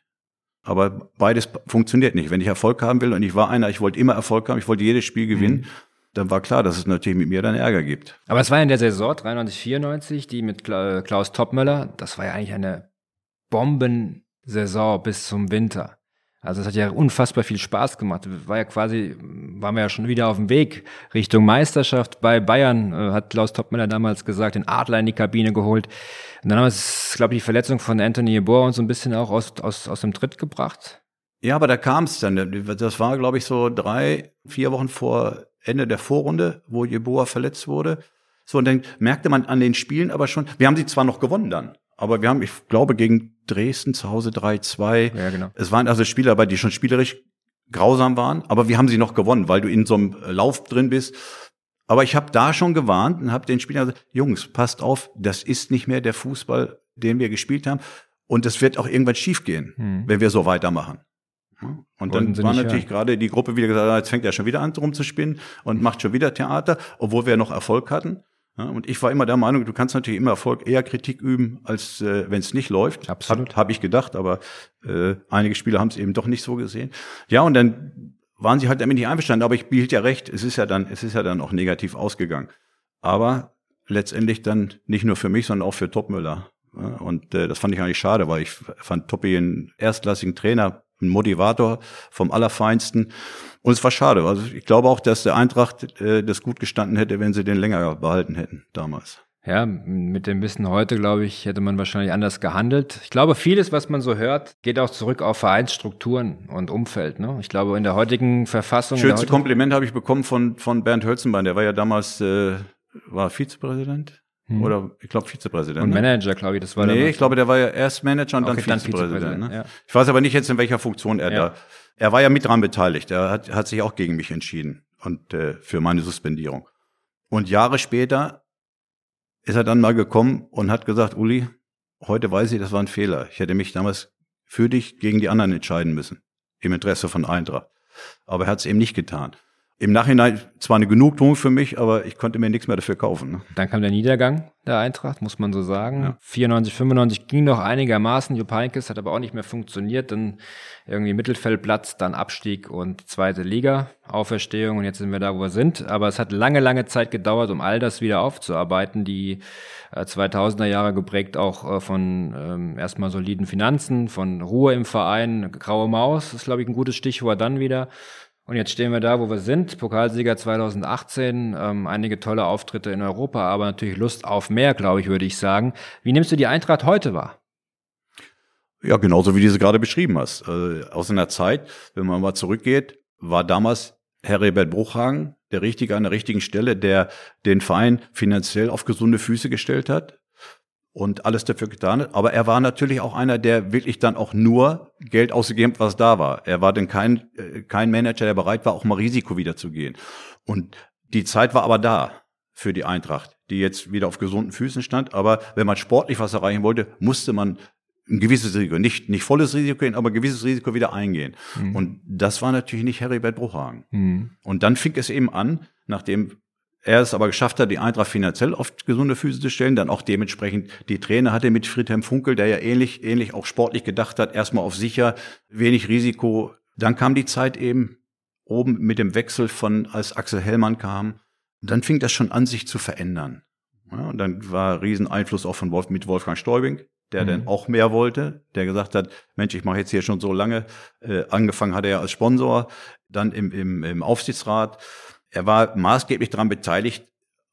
Aber beides funktioniert nicht. Wenn ich Erfolg haben will, und ich war einer, ich wollte immer Erfolg haben, ich wollte jedes Spiel gewinnen, mhm. dann war klar, dass es natürlich mit mir dann Ärger gibt. Aber es war in der Saison 93, 94, die mit Klaus Topmöller, das war ja eigentlich eine Bombensaison bis zum Winter. Also es hat ja unfassbar viel Spaß gemacht. War ja quasi, waren wir ja schon wieder auf dem Weg Richtung Meisterschaft. Bei Bayern äh, hat Klaus Topmüller damals gesagt, den Adler in die Kabine geholt. Und dann haben wir glaube ich, die Verletzung von Anthony Yeboah uns so ein bisschen auch aus, aus, aus dem Tritt gebracht. Ja, aber da kam es dann. Das war, glaube ich, so drei, vier Wochen vor Ende der Vorrunde, wo Yeboah verletzt wurde. So, und dann merkte man an den Spielen aber schon, wir haben sie zwar noch gewonnen dann, aber wir haben, ich glaube, gegen Dresden zu Hause 3-2. Ja, genau. Es waren also Spieler dabei, die schon spielerisch grausam waren, aber wir haben sie noch gewonnen, weil du in so einem Lauf drin bist. Aber ich habe da schon gewarnt und habe den Spielern gesagt, Jungs, passt auf, das ist nicht mehr der Fußball, den wir gespielt haben. Und es wird auch irgendwann schiefgehen, hm. wenn wir so weitermachen. Und dann war natürlich gerade die Gruppe wieder gesagt, ah, jetzt fängt er schon wieder an rumzuspinnen und macht schon wieder Theater, obwohl wir noch Erfolg hatten. Ja, und ich war immer der Meinung, du kannst natürlich immer Erfolg eher Kritik üben, als äh, wenn es nicht läuft. Absolut. Habe hab ich gedacht, aber äh, einige Spieler haben es eben doch nicht so gesehen. Ja, und dann waren sie halt damit nicht einverstanden, aber ich behielt ja recht, es ist ja dann, es ist ja dann auch negativ ausgegangen. Aber letztendlich dann nicht nur für mich, sondern auch für Topmüller. Ja, und äh, das fand ich eigentlich schade, weil ich fand Toppi einen erstklassigen Trainer, ein Motivator vom Allerfeinsten. Und es war schade. Also ich glaube auch, dass der Eintracht äh, das gut gestanden hätte, wenn sie den länger behalten hätten damals. Ja, mit dem Wissen heute, glaube ich, hätte man wahrscheinlich anders gehandelt. Ich glaube, vieles, was man so hört, geht auch zurück auf Vereinsstrukturen und Umfeld. Ne? Ich glaube, in der heutigen Verfassung. Schönste Kompliment habe ich bekommen von, von Bernd Hölzenbein. Der war ja damals äh, war Vizepräsident. Hm. Oder ich glaube Vizepräsident. Und ne? Manager, glaube ich, das war Nee, ich glaube, der war ja erst Manager und okay, dann Vizepräsident. Dann Vizepräsident ne? ja. Ich weiß aber nicht jetzt, in welcher Funktion er ja. da. Er war ja mit dran beteiligt. Er hat, hat sich auch gegen mich entschieden und äh, für meine Suspendierung. Und Jahre später ist er dann mal gekommen und hat gesagt, Uli, heute weiß ich, das war ein Fehler. Ich hätte mich damals für dich gegen die anderen entscheiden müssen. Im Interesse von Eintracht. Aber er hat es eben nicht getan im Nachhinein zwar eine Genugtuung für mich, aber ich konnte mir nichts mehr dafür kaufen. Ne? Dann kam der Niedergang der Eintracht, muss man so sagen. Ja. 94, 95 ging noch einigermaßen. Jupp Heynckes hat aber auch nicht mehr funktioniert. Dann irgendwie Mittelfeldplatz, dann Abstieg und zweite Liga, Auferstehung und jetzt sind wir da, wo wir sind. Aber es hat lange, lange Zeit gedauert, um all das wieder aufzuarbeiten. Die äh, 2000er Jahre geprägt auch äh, von ähm, erstmal soliden Finanzen, von Ruhe im Verein, graue Maus ist, glaube ich, ein gutes Stichwort dann wieder. Und jetzt stehen wir da, wo wir sind. Pokalsieger 2018, ähm, einige tolle Auftritte in Europa, aber natürlich Lust auf mehr, glaube ich, würde ich sagen. Wie nimmst du die Eintracht heute wahr? Ja, genauso wie du sie gerade beschrieben hast. Äh, aus einer Zeit, wenn man mal zurückgeht, war damals Herr Rebert Bruchhagen der Richtige an der richtigen Stelle, der den Verein finanziell auf gesunde Füße gestellt hat, und alles dafür getan hat. Aber er war natürlich auch einer, der wirklich dann auch nur Geld ausgegeben hat, was da war. Er war dann kein, äh, kein Manager, der bereit war, auch mal Risiko wieder zu gehen. Und die Zeit war aber da für die Eintracht, die jetzt wieder auf gesunden Füßen stand. Aber wenn man sportlich was erreichen wollte, musste man ein gewisses Risiko, nicht, nicht volles Risiko, aber ein gewisses Risiko wieder eingehen. Mhm. Und das war natürlich nicht Heribert Bruchhagen. Mhm. Und dann fing es eben an, nachdem er es aber geschafft hat, die Eintracht finanziell auf gesunde Füße zu stellen, dann auch dementsprechend die Trainer hatte mit Friedhelm Funkel, der ja ähnlich, ähnlich auch sportlich gedacht hat, erstmal auf sicher, wenig Risiko. Dann kam die Zeit eben oben mit dem Wechsel von, als Axel Hellmann kam, dann fing das schon an, sich zu verändern. Ja, und dann war Rieseneinfluss auch von Wolf, mit Wolfgang Stäubing, der mhm. dann auch mehr wollte, der gesagt hat, Mensch, ich mache jetzt hier schon so lange, äh, angefangen hat er ja als Sponsor, dann im, im, im Aufsichtsrat. Er war maßgeblich daran beteiligt,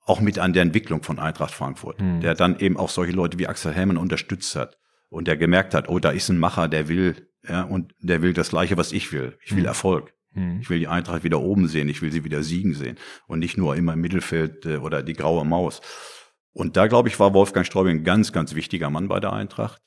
auch mit an der Entwicklung von Eintracht Frankfurt, mhm. der dann eben auch solche Leute wie Axel Hellmann unterstützt hat und der gemerkt hat, oh, da ist ein Macher, der will, ja, und der will das Gleiche, was ich will. Ich will mhm. Erfolg. Mhm. Ich will die Eintracht wieder oben sehen, ich will sie wieder siegen sehen und nicht nur immer im Mittelfeld äh, oder die graue Maus. Und da, glaube ich, war Wolfgang Straubing ein ganz, ganz wichtiger Mann bei der Eintracht.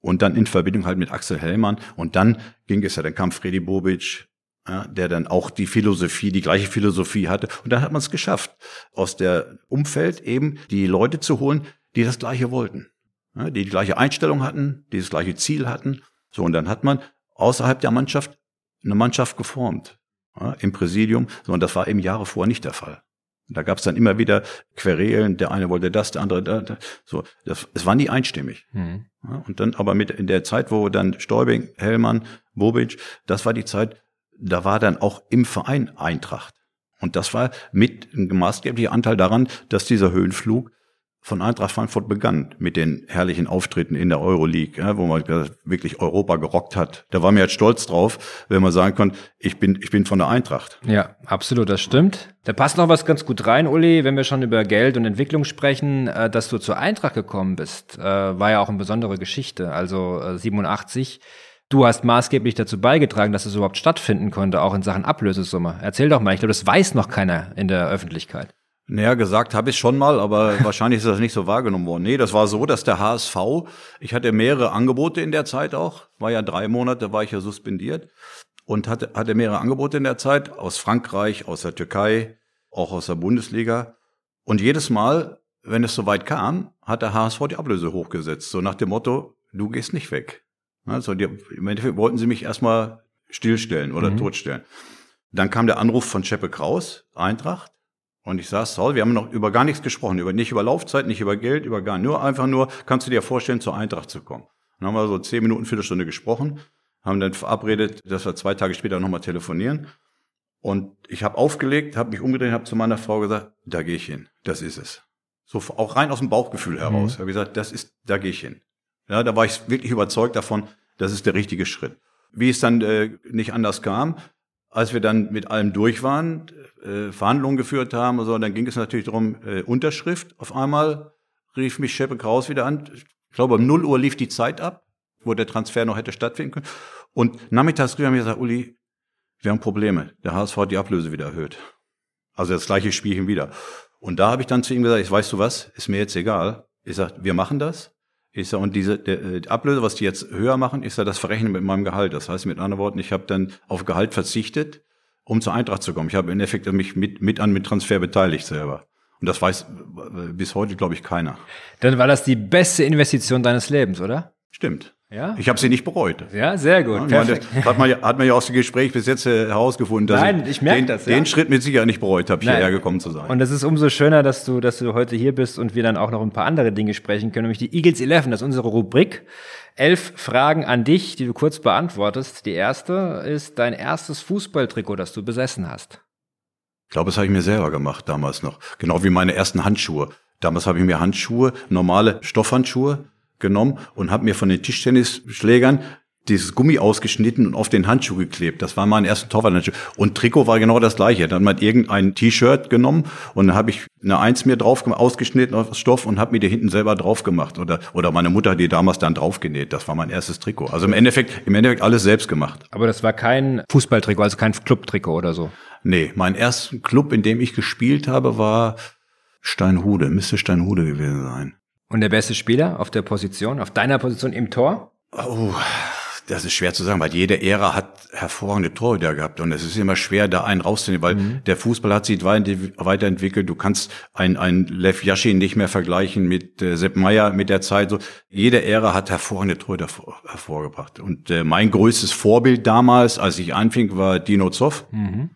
Und dann in Verbindung halt mit Axel Hellmann. Und dann ging es ja, dann kam Freddy Bobic, ja, der dann auch die Philosophie, die gleiche Philosophie hatte. Und dann hat man es geschafft, aus der Umfeld eben die Leute zu holen, die das Gleiche wollten. Ja, die die gleiche Einstellung hatten, die das gleiche Ziel hatten. So, und dann hat man außerhalb der Mannschaft eine Mannschaft geformt. Ja, Im Präsidium. So, und das war eben Jahre vorher nicht der Fall. Da gab es dann immer wieder Querelen, der eine wollte das, der andere da, da. so. Das, es war nie einstimmig. Mhm. Ja, und dann aber mit in der Zeit, wo dann Stäubing, Hellmann, Bobic, das war die Zeit, da war dann auch im Verein Eintracht. Und das war mit ein maßgeblicher Anteil daran, dass dieser Höhenflug von Eintracht Frankfurt begann mit den herrlichen Auftritten in der Euroleague, ja, wo man wirklich Europa gerockt hat. Da war mir jetzt stolz drauf, wenn man sagen kann, ich bin, ich bin von der Eintracht. Ja, absolut, das stimmt. Da passt noch was ganz gut rein, Uli, wenn wir schon über Geld und Entwicklung sprechen, äh, dass du zur Eintracht gekommen bist, äh, war ja auch eine besondere Geschichte. Also äh, 87. Du hast maßgeblich dazu beigetragen, dass es überhaupt stattfinden konnte, auch in Sachen Ablösesumme. Erzähl doch mal, ich glaube, das weiß noch keiner in der Öffentlichkeit. Naja, gesagt habe ich schon mal, aber wahrscheinlich ist das nicht so wahrgenommen worden. Nee, das war so, dass der HSV, ich hatte mehrere Angebote in der Zeit auch, war ja drei Monate, war ich ja suspendiert und hatte, hatte mehrere Angebote in der Zeit aus Frankreich, aus der Türkei, auch aus der Bundesliga. Und jedes Mal, wenn es soweit kam, hat der HSV die Ablöse hochgesetzt, so nach dem Motto, du gehst nicht weg. Also die, im Endeffekt wollten sie mich erstmal stillstellen oder mhm. totstellen. Dann kam der Anruf von Cheppe Kraus, Eintracht, und ich saß Saul, wir haben noch über gar nichts gesprochen, über, nicht über Laufzeit, nicht über Geld, über gar nur einfach nur, kannst du dir vorstellen, zur Eintracht zu kommen. Dann haben wir so zehn Minuten, Viertelstunde gesprochen, haben dann verabredet, dass wir zwei Tage später nochmal telefonieren. Und ich habe aufgelegt, habe mich umgedreht, habe zu meiner Frau gesagt, da gehe ich hin, das ist es. So auch rein aus dem Bauchgefühl heraus. Mhm. habe gesagt, das ist, da gehe ich hin. Ja, da war ich wirklich überzeugt davon, das ist der richtige Schritt. Wie es dann äh, nicht anders kam, als wir dann mit allem durch waren, äh, Verhandlungen geführt haben, so, dann ging es natürlich darum, äh, Unterschrift. Auf einmal rief mich Scheppe Kraus wieder an. Ich glaube, um 0 Uhr lief die Zeit ab, wo der Transfer noch hätte stattfinden können. Und nachmittags rief er mir gesagt, Uli, wir haben Probleme. Der HSV hat die Ablöse wieder erhöht. Also das gleiche Spielchen wieder. Und da habe ich dann zu ihm gesagt, ich weißt du was, ist mir jetzt egal. Ich sage, wir machen das. Ich sage, und diese der, äh, die Ablöse, was die jetzt höher machen, ist ja das Verrechnen mit meinem Gehalt. Das heißt mit anderen Worten, ich habe dann auf Gehalt verzichtet, um zur Eintracht zu kommen. Ich habe im Endeffekt mich mit, mit an mit Transfer beteiligt selber. Und das weiß bis heute, glaube ich, keiner. Dann war das die beste Investition deines Lebens, oder? Stimmt. Ja? Ich habe sie nicht bereut. Ja, sehr gut. Ja. Meine, hat, man ja, hat man ja aus dem Gespräch bis jetzt äh, herausgefunden, dass Nein, ich, ich merke das. Ja. Den Schritt mit Sicherheit nicht bereut habe, hierher gekommen zu sein. Und es ist umso schöner, dass du, dass du heute hier bist und wir dann auch noch ein paar andere Dinge sprechen können, nämlich die Eagles 11, das ist unsere Rubrik. Elf Fragen an dich, die du kurz beantwortest. Die erste ist dein erstes Fußballtrikot, das du besessen hast. Ich glaube, das habe ich mir selber gemacht damals noch. Genau wie meine ersten Handschuhe. Damals habe ich mir Handschuhe, normale Stoffhandschuhe genommen und habe mir von den Tischtennisschlägern dieses Gummi ausgeschnitten und auf den Handschuh geklebt. Das war mein erster Torwarthandschuh. Und Trikot war genau das gleiche. Dann hat man irgendein T-Shirt genommen und dann habe ich eine Eins mir drauf gemacht, ausgeschnitten aus Stoff und habe mir die hinten selber drauf gemacht. Oder, oder meine Mutter hat die damals dann draufgenäht. Das war mein erstes Trikot. Also im Endeffekt, im Endeffekt alles selbst gemacht. Aber das war kein Fußballtrikot, also kein Clubtrikot oder so. Nee, mein erster Club, in dem ich gespielt habe, war Steinhude, müsste Steinhude gewesen sein. Und der beste Spieler auf der Position, auf deiner Position im Tor? Oh, Das ist schwer zu sagen, weil jede Ära hat hervorragende Torhüter gehabt und es ist immer schwer, da einen rauszunehmen, weil mhm. der Fußball hat sich weiterentwickelt. Du kannst ein, ein Lev Yashin nicht mehr vergleichen mit äh, Sepp Meyer mit der Zeit. So, jede Ära hat hervorragende Torhüter hervorgebracht. Und äh, mein größtes Vorbild damals, als ich anfing, war Dino Zoff. Mhm.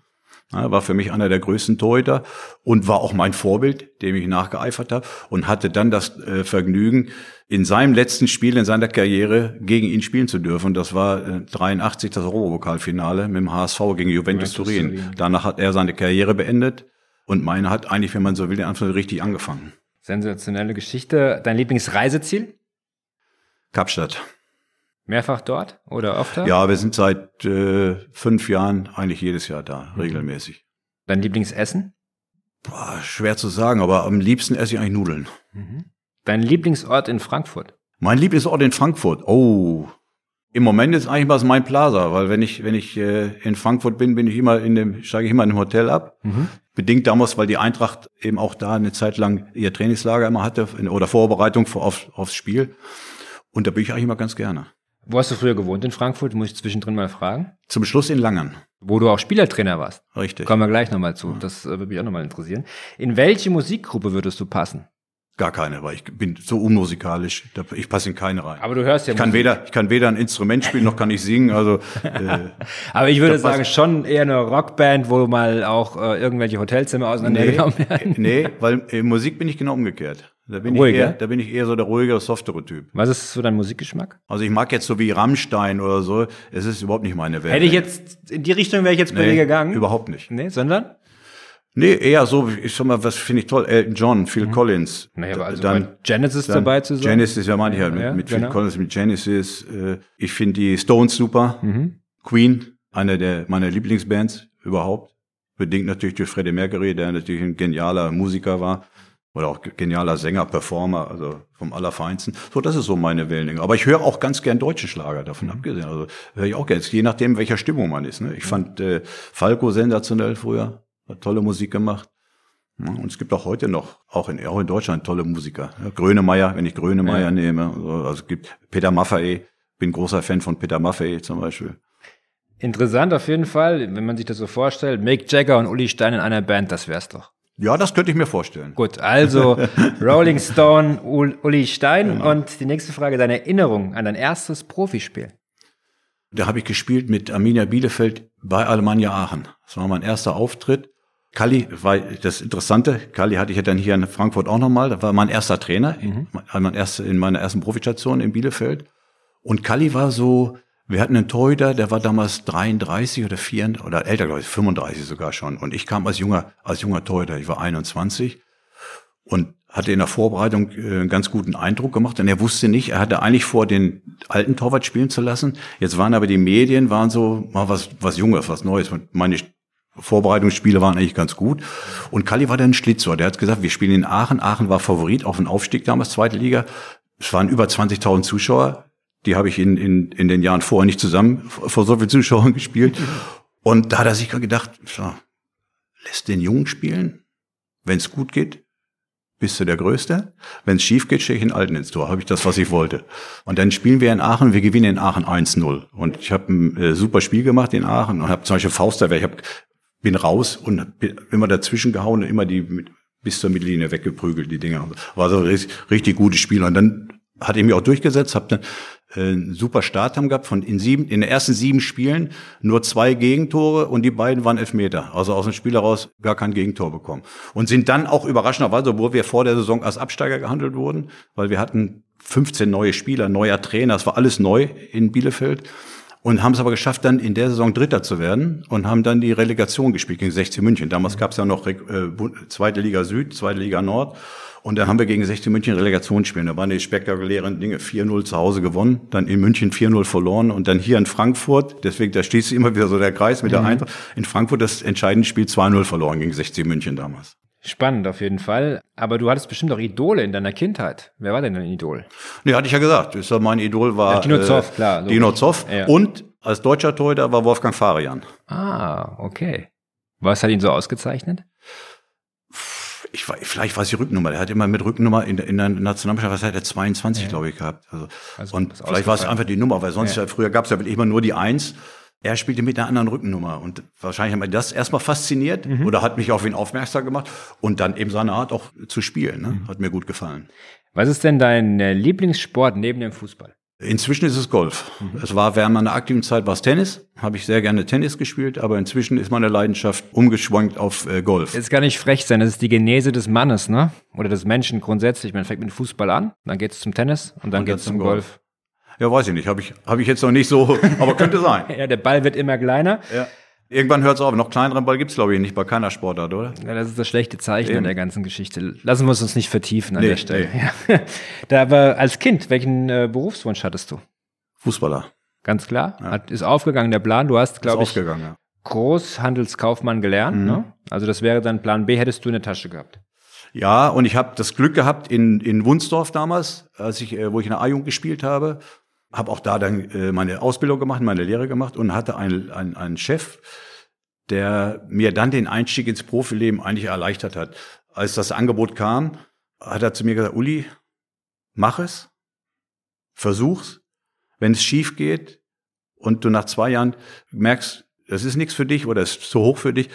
Ja, war für mich einer der größten Torhüter und war auch mein Vorbild, dem ich nachgeeifert habe und hatte dann das äh, Vergnügen, in seinem letzten Spiel in seiner Karriere gegen ihn spielen zu dürfen. Das war äh, 83 das Europapokalfinale mit dem HSV gegen Juventus, Juventus Turin. Turin. Danach hat er seine Karriere beendet und meine hat eigentlich, wenn man so will, den Anfang richtig angefangen. Sensationelle Geschichte. Dein Lieblingsreiseziel? Kapstadt. Mehrfach dort oder öfter? Ja, wir sind seit äh, fünf Jahren eigentlich jedes Jahr da, mhm. regelmäßig. Dein Lieblingsessen? Boah, schwer zu sagen, aber am liebsten esse ich eigentlich Nudeln. Mhm. Dein Lieblingsort in Frankfurt? Mein Lieblingsort in Frankfurt? Oh, im Moment ist eigentlich was mein Plaza, weil wenn ich wenn ich äh, in Frankfurt bin, bin ich immer in dem steige ich immer in einem Hotel ab. Mhm. Bedingt damals, weil die Eintracht eben auch da eine Zeit lang ihr Trainingslager immer hatte oder Vorbereitung auf, aufs Spiel. Und da bin ich eigentlich immer ganz gerne. Wo hast du früher gewohnt in Frankfurt? Muss ich zwischendrin mal fragen. Zum Schluss in Langen. Wo du auch Spielertrainer warst. Richtig. Kommen wir gleich nochmal zu. Das äh, würde mich auch nochmal interessieren. In welche Musikgruppe würdest du passen? Gar keine, weil ich bin so unmusikalisch. Ich passe in keine rein. Aber du hörst ja ich kann Musik. weder Ich kann weder ein Instrument spielen, noch kann ich singen. Also, äh, Aber ich würde sagen, schon eher eine Rockband, wo mal auch äh, irgendwelche Hotelzimmer auseinandergenommen nee, werden. Nee, weil in Musik bin ich genau umgekehrt. Da bin, ich eher, da bin ich eher so der ruhige, softere Typ. Was ist so dein Musikgeschmack? Also ich mag jetzt so wie Rammstein oder so. Es ist überhaupt nicht meine Welt. Hätte ich jetzt, in die Richtung wäre ich jetzt bei nee, dir gegangen? überhaupt nicht. Nee, sondern? Nee, eher so, ich sag mal, was finde ich toll, Elton John, Phil mhm. Collins. Naja, aber also dann Genesis dann dabei zu sein. Genesis, ja, meine ich halt, mit, ja, mit Phil genau. Collins, mit Genesis. Äh, ich finde die Stones super. Mhm. Queen, eine der meiner Lieblingsbands überhaupt. Bedingt natürlich durch Freddie Mercury, der natürlich ein genialer Musiker war oder auch genialer Sänger, Performer, also vom Allerfeinsten. So, das ist so meine Wellenlänge. Aber ich höre auch ganz gern deutsche Schlager, davon mhm. abgesehen. Also höre ich auch gerne, je nachdem, welcher Stimmung man ist. Ne? Ich fand äh, Falco sensationell früher, hat tolle Musik gemacht. Und es gibt auch heute noch, auch in, auch in Deutschland, tolle Musiker. Ja, Grönemeyer, wenn ich Grönemeyer ja. nehme. Also es gibt Peter Maffay, bin großer Fan von Peter Maffay zum Beispiel. Interessant auf jeden Fall, wenn man sich das so vorstellt. Mick Jagger und Uli Stein in einer Band, das wär's doch. Ja, das könnte ich mir vorstellen. Gut, also Rolling Stone, Uli Stein. Genau. Und die nächste Frage, deine Erinnerung an dein erstes Profispiel. Da habe ich gespielt mit Arminia Bielefeld bei Alemannia Aachen. Das war mein erster Auftritt. Kalli war das Interessante. Kalli hatte ich ja dann hier in Frankfurt auch nochmal. Das war mein erster Trainer, mhm. mein erster, in meiner ersten Profistation in Bielefeld. Und Kalli war so, wir hatten einen Torhüter, der war damals 33 oder 4 oder älter, glaube ich, 35 sogar schon. Und ich kam als junger, als junger Torhüter, ich war 21 und hatte in der Vorbereitung äh, einen ganz guten Eindruck gemacht. Und er wusste nicht, er hatte eigentlich vor, den alten Torwart spielen zu lassen. Jetzt waren aber die Medien, waren so mal was, was Junges, was Neues. Und meine Vorbereitungsspiele waren eigentlich ganz gut. Und Kalli war dann Schlitzohr. Der hat gesagt, wir spielen in Aachen. Aachen war Favorit auf den Aufstieg damals, zweite Liga. Es waren über 20.000 Zuschauer. Die habe ich in, in, in den Jahren vorher nicht zusammen vor so vielen Zuschauern gespielt. Und da hat er sich gedacht, so, lässt den Jungen spielen. Wenn es gut geht, bist du der Größte. Wenn es schief geht, stehe ich in Alten ins Tor. Habe ich das, was ich wollte. Und dann spielen wir in Aachen. Wir gewinnen in Aachen 1-0. Und ich habe ein äh, super Spiel gemacht in Aachen und habe zum Beispiel Faustabwehr. Ich hab, bin raus und bin immer dazwischen gehauen und immer die mit, bis zur Mittellinie weggeprügelt, die Dinger. War so richtig, richtig gutes Spiel. Und dann hatte ich mich auch durchgesetzt, habe dann äh, super Start haben gehabt. Von in sieben, in den ersten sieben Spielen nur zwei Gegentore und die beiden waren Elfmeter. Also aus dem Spiel heraus gar kein Gegentor bekommen. Und sind dann auch überraschenderweise, obwohl wir vor der Saison als Absteiger gehandelt wurden, weil wir hatten 15 neue Spieler, neuer Trainer, es war alles neu in Bielefeld. Und haben es aber geschafft, dann in der Saison Dritter zu werden und haben dann die Relegation gespielt gegen 16 München. Damals gab es ja noch äh, zweite Liga Süd, zweite Liga Nord. Und dann haben wir gegen 16 München Relegation spielen. Da waren die spektakulären Dinge. 4-0 zu Hause gewonnen, dann in München 4-0 verloren und dann hier in Frankfurt, deswegen, da schließt sich immer wieder so der Kreis mit mhm. der Eintracht, in Frankfurt das entscheidende Spiel 2-0 verloren gegen 16 München damals. Spannend auf jeden Fall. Aber du hattest bestimmt auch Idole in deiner Kindheit. Wer war denn dein Idol? Nee, hatte ich ja gesagt. Das war mein Idol war ja, Dino äh, Zoff, klar. Logisch. Dino Zoff. Ja. Und als deutscher Torhüter war Wolfgang Farian. Ah, okay. Was hat ihn so ausgezeichnet? Ich, vielleicht war es die Rücknummer. Er hat immer mit Rücknummer in, in der Nationalmannschaft, was hat er 22, ja. glaube ich, gehabt. Also, also und vielleicht war es einfach die Nummer, weil sonst ja, ja früher gab es ja immer nur die Eins. Er spielte mit einer anderen Rückennummer und wahrscheinlich hat mich das erstmal fasziniert mhm. oder hat mich auf ihn aufmerksam gemacht und dann eben seine Art auch zu spielen. Ne? Mhm. Hat mir gut gefallen. Was ist denn dein äh, Lieblingssport neben dem Fußball? Inzwischen ist es Golf. Mhm. Es war während meiner aktiven Zeit war es Tennis. Habe ich sehr gerne Tennis gespielt, aber inzwischen ist meine Leidenschaft umgeschwankt auf äh, Golf. Jetzt gar nicht frech sein, das ist die Genese des Mannes, ne? Oder des Menschen grundsätzlich. Man fängt mit Fußball an, dann geht es zum Tennis und dann geht es zum Golf. Golf. Ja, weiß ich nicht. Habe ich, hab ich jetzt noch nicht so, aber könnte sein. ja, der Ball wird immer kleiner. Ja. Irgendwann hört es auf. Noch kleineren Ball gibt's glaube ich, nicht bei keiner Sportart, oder? Ja, das ist das schlechte Zeichen Eben. in der ganzen Geschichte. Lassen wir es uns nicht vertiefen an nee, der Stelle. Nee. Ja. da aber als Kind, welchen äh, Berufswunsch hattest du? Fußballer. Ganz klar. Ja. Hat, ist aufgegangen der Plan. Du hast, glaube ich, ja. Großhandelskaufmann gelernt. Mhm. Ne? Also das wäre dann Plan B, hättest du in der Tasche gehabt. Ja, und ich habe das Glück gehabt in, in Wunsdorf damals, als ich, äh, wo ich in der A-Jugend gespielt habe, habe auch da dann äh, meine Ausbildung gemacht, meine Lehre gemacht und hatte einen, einen, einen Chef, der mir dann den Einstieg ins Profileben eigentlich erleichtert hat. Als das Angebot kam, hat er zu mir gesagt, Uli, mach es, versuch's. Wenn es schief geht und du nach zwei Jahren merkst, das ist nichts für dich oder es ist zu hoch für dich,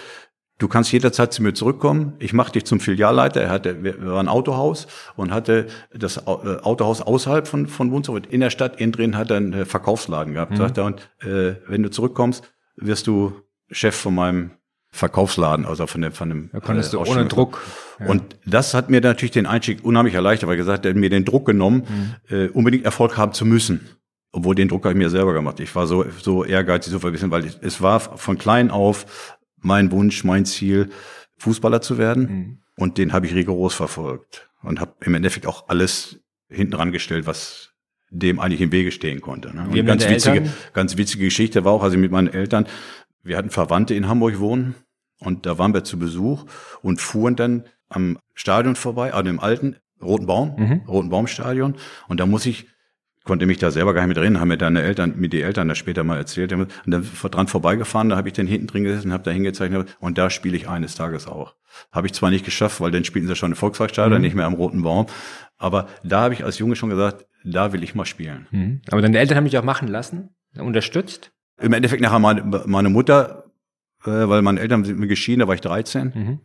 Du kannst jederzeit zu mir zurückkommen. Ich mache dich zum Filialleiter. Er hatte, wir war ein Autohaus und hatte das äh, Autohaus außerhalb von, von Wunsdorf. In der Stadt innen drin hat er einen Verkaufsladen gehabt. Mhm. Sagt er, und äh, wenn du zurückkommst, wirst du Chef von meinem Verkaufsladen, also von dem, von dem. Da konntest äh, du ohne Druck. Ja. Und das hat mir natürlich den Einstieg unheimlich erleichtert, weil er gesagt, er hat mir den Druck genommen, mhm. äh, unbedingt Erfolg haben zu müssen. Obwohl den Druck habe ich mir selber gemacht. Ich war so, so ehrgeizig, so verbissen, weil ich, es war von klein auf mein Wunsch, mein Ziel, Fußballer zu werden. Mhm. Und den habe ich rigoros verfolgt und habe im Endeffekt auch alles hinten rangestellt, was dem eigentlich im Wege stehen konnte. Ne? Und ganz witzige, Eltern? ganz witzige Geschichte war auch, also mit meinen Eltern, wir hatten Verwandte in Hamburg wohnen und da waren wir zu Besuch und fuhren dann am Stadion vorbei, an dem alten Roten Baum, mhm. Roten Baumstadion. Und da muss ich konnte mich da selber gar nicht mit reden, haben mir deine Eltern, mir die Eltern das später mal erzählt. Und dann dran vorbeigefahren, da habe ich dann hinten drin gesessen, habe da hingezeichnet und da spiele ich eines Tages auch. Habe ich zwar nicht geschafft, weil dann spielten sie schon eine Volkswagenstadion, mhm. nicht mehr am Roten Baum. Aber da habe ich als Junge schon gesagt, da will ich mal spielen. Mhm. Aber deine Eltern haben dich auch machen lassen, unterstützt? Im Endeffekt nachher meine, meine Mutter, äh, weil meine Eltern sind mir geschieden, da war ich 13. Mhm.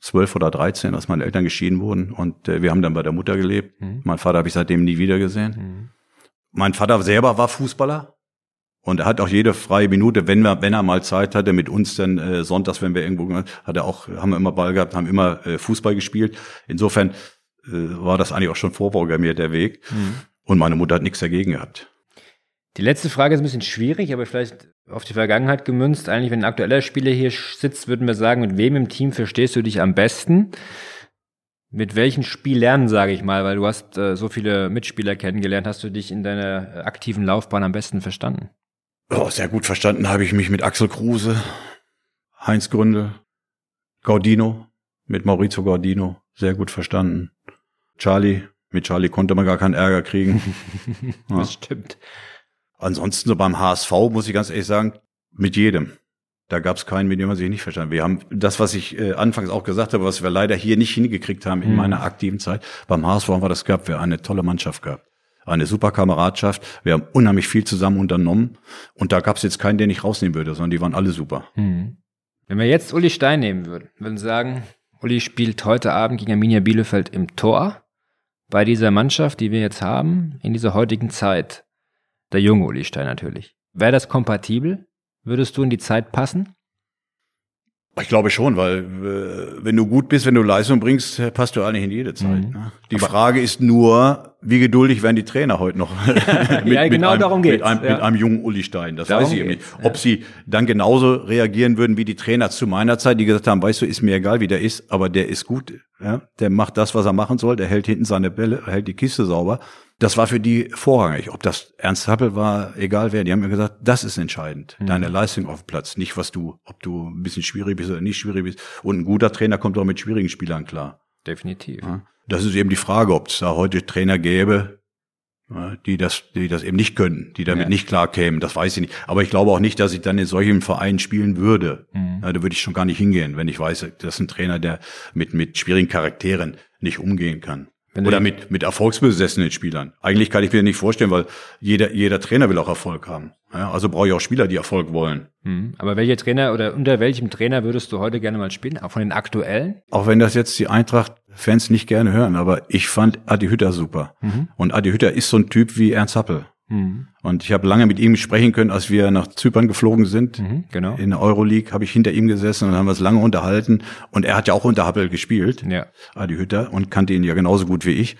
12 oder 13, als meine Eltern geschieden wurden. Und äh, wir haben dann bei der Mutter gelebt. Mhm. Mein Vater habe ich seitdem nie wieder gesehen. Mhm. Mein Vater selber war Fußballer und er hat auch jede freie Minute, wenn wir, wenn er mal Zeit hatte, mit uns dann äh, sonntags, wenn wir irgendwo, hat er auch, haben wir immer Ball gehabt, haben immer äh, Fußball gespielt. Insofern äh, war das eigentlich auch schon vorprogrammiert der Weg. Mhm. Und meine Mutter hat nichts dagegen gehabt. Die letzte Frage ist ein bisschen schwierig, aber vielleicht auf die Vergangenheit gemünzt. Eigentlich, wenn ein aktueller Spieler hier sitzt, würden wir sagen, mit wem im Team verstehst du dich am besten? Mit welchen Spielern, sage ich mal, weil du hast äh, so viele Mitspieler kennengelernt, hast du dich in deiner äh, aktiven Laufbahn am besten verstanden? Oh, sehr gut verstanden habe ich mich mit Axel Kruse, Heinz Gründel, Gaudino, mit Maurizio Gaudino, sehr gut verstanden. Charlie, mit Charlie konnte man gar keinen Ärger kriegen. ja. Das stimmt. Ansonsten so beim HSV muss ich ganz ehrlich sagen, mit jedem. Da gab es keinen, mit dem man sich nicht verstanden. Wir haben das, was ich äh, anfangs auch gesagt habe, was wir leider hier nicht hingekriegt haben in mhm. meiner aktiven Zeit. Beim HSV haben wir das gehabt, wir haben eine tolle Mannschaft gehabt. Eine super Kameradschaft. Wir haben unheimlich viel zusammen unternommen. Und da gab es jetzt keinen, den ich rausnehmen würde, sondern die waren alle super. Mhm. Wenn wir jetzt Uli Stein nehmen würden, würden sagen, Uli spielt heute Abend gegen Arminia Bielefeld im Tor. Bei dieser Mannschaft, die wir jetzt haben, in dieser heutigen Zeit. Der junge Uli Stein natürlich. Wäre das kompatibel? Würdest du in die Zeit passen? Ich glaube schon, weil äh, wenn du gut bist, wenn du Leistung bringst, passt du eigentlich in jede Zeit. Mhm. Ne? Die Aber Frage ist nur, wie geduldig werden die Trainer heute noch mit, ja, genau mit einem, darum geht's. Mit einem, ja. mit einem jungen Uli Stein. Das darum weiß ich eben nicht. Ob ja. sie dann genauso reagieren würden wie die Trainer zu meiner Zeit, die gesagt haben, weißt du, ist mir egal, wie der ist, aber der ist gut. Ja? Der macht das, was er machen soll. Der hält hinten seine Bälle, hält die Kiste sauber. Das war für die vorrangig. Ob das Ernst Happel war, egal wer. Die haben mir gesagt, das ist entscheidend. Mhm. Deine Leistung auf dem Platz. Nicht, was du, ob du ein bisschen schwierig bist oder nicht schwierig bist. Und ein guter Trainer kommt auch mit schwierigen Spielern klar. Definitiv. Ja? Das ist eben die Frage, ob es da heute Trainer gäbe, die das, die das eben nicht können, die damit ja. nicht klar kämen, das weiß ich nicht. Aber ich glaube auch nicht, dass ich dann in solchen Vereinen spielen würde. Mhm. Da würde ich schon gar nicht hingehen, wenn ich weiß, das ist ein Trainer, der mit, mit schwierigen Charakteren nicht umgehen kann. Wenn Oder mit, mit erfolgsbesessenen Spielern. Eigentlich kann ich mir nicht vorstellen, weil jeder, jeder Trainer will auch Erfolg haben. Ja, also brauche ich auch Spieler, die Erfolg wollen. Mhm. Aber welche Trainer oder unter welchem Trainer würdest du heute gerne mal spielen? Auch von den aktuellen? Auch wenn das jetzt die Eintracht-Fans nicht gerne hören, aber ich fand Adi Hütter super. Mhm. Und Adi Hütter ist so ein Typ wie Ernst Happel. Mhm. Und ich habe lange mit ihm sprechen können, als wir nach Zypern geflogen sind. Mhm, genau. In der Euroleague habe ich hinter ihm gesessen und haben wir es lange unterhalten. Und er hat ja auch unter Happel gespielt, ja. Adi Hütter, und kannte ihn ja genauso gut wie ich.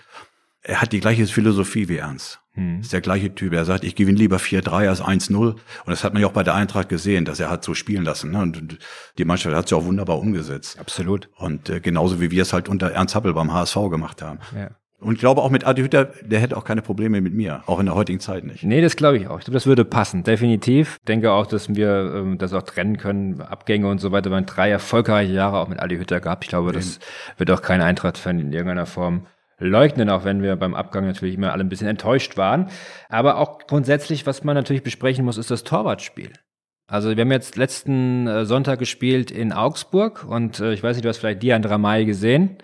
Er hat die gleiche Philosophie wie Ernst. Mhm. Ist der gleiche Typ. Er sagt, ich gewinne lieber 4-3 als 1-0. Und das hat man ja auch bei der Eintracht gesehen, dass er hat so spielen lassen. Ne? Und die Mannschaft hat es ja auch wunderbar umgesetzt. Absolut. Und äh, genauso wie wir es halt unter Ernst Happel beim HSV gemacht haben. Ja. Und ich glaube auch mit Adi Hütter, der hätte auch keine Probleme mit mir, auch in der heutigen Zeit nicht. Nee, das glaube ich auch. Ich glaube, das würde passen, definitiv. Ich denke auch, dass wir ähm, das auch trennen können, Abgänge und so weiter. Wir haben drei erfolgreiche Jahre auch mit Adi Hütter gehabt. Ich glaube, Eben. das wird auch kein Eintracht-Fan in irgendeiner Form leugnen, auch wenn wir beim Abgang natürlich immer alle ein bisschen enttäuscht waren. Aber auch grundsätzlich, was man natürlich besprechen muss, ist das Torwartspiel. Also wir haben jetzt letzten äh, Sonntag gespielt in Augsburg und äh, ich weiß nicht, du hast vielleicht Dian Dramay gesehen.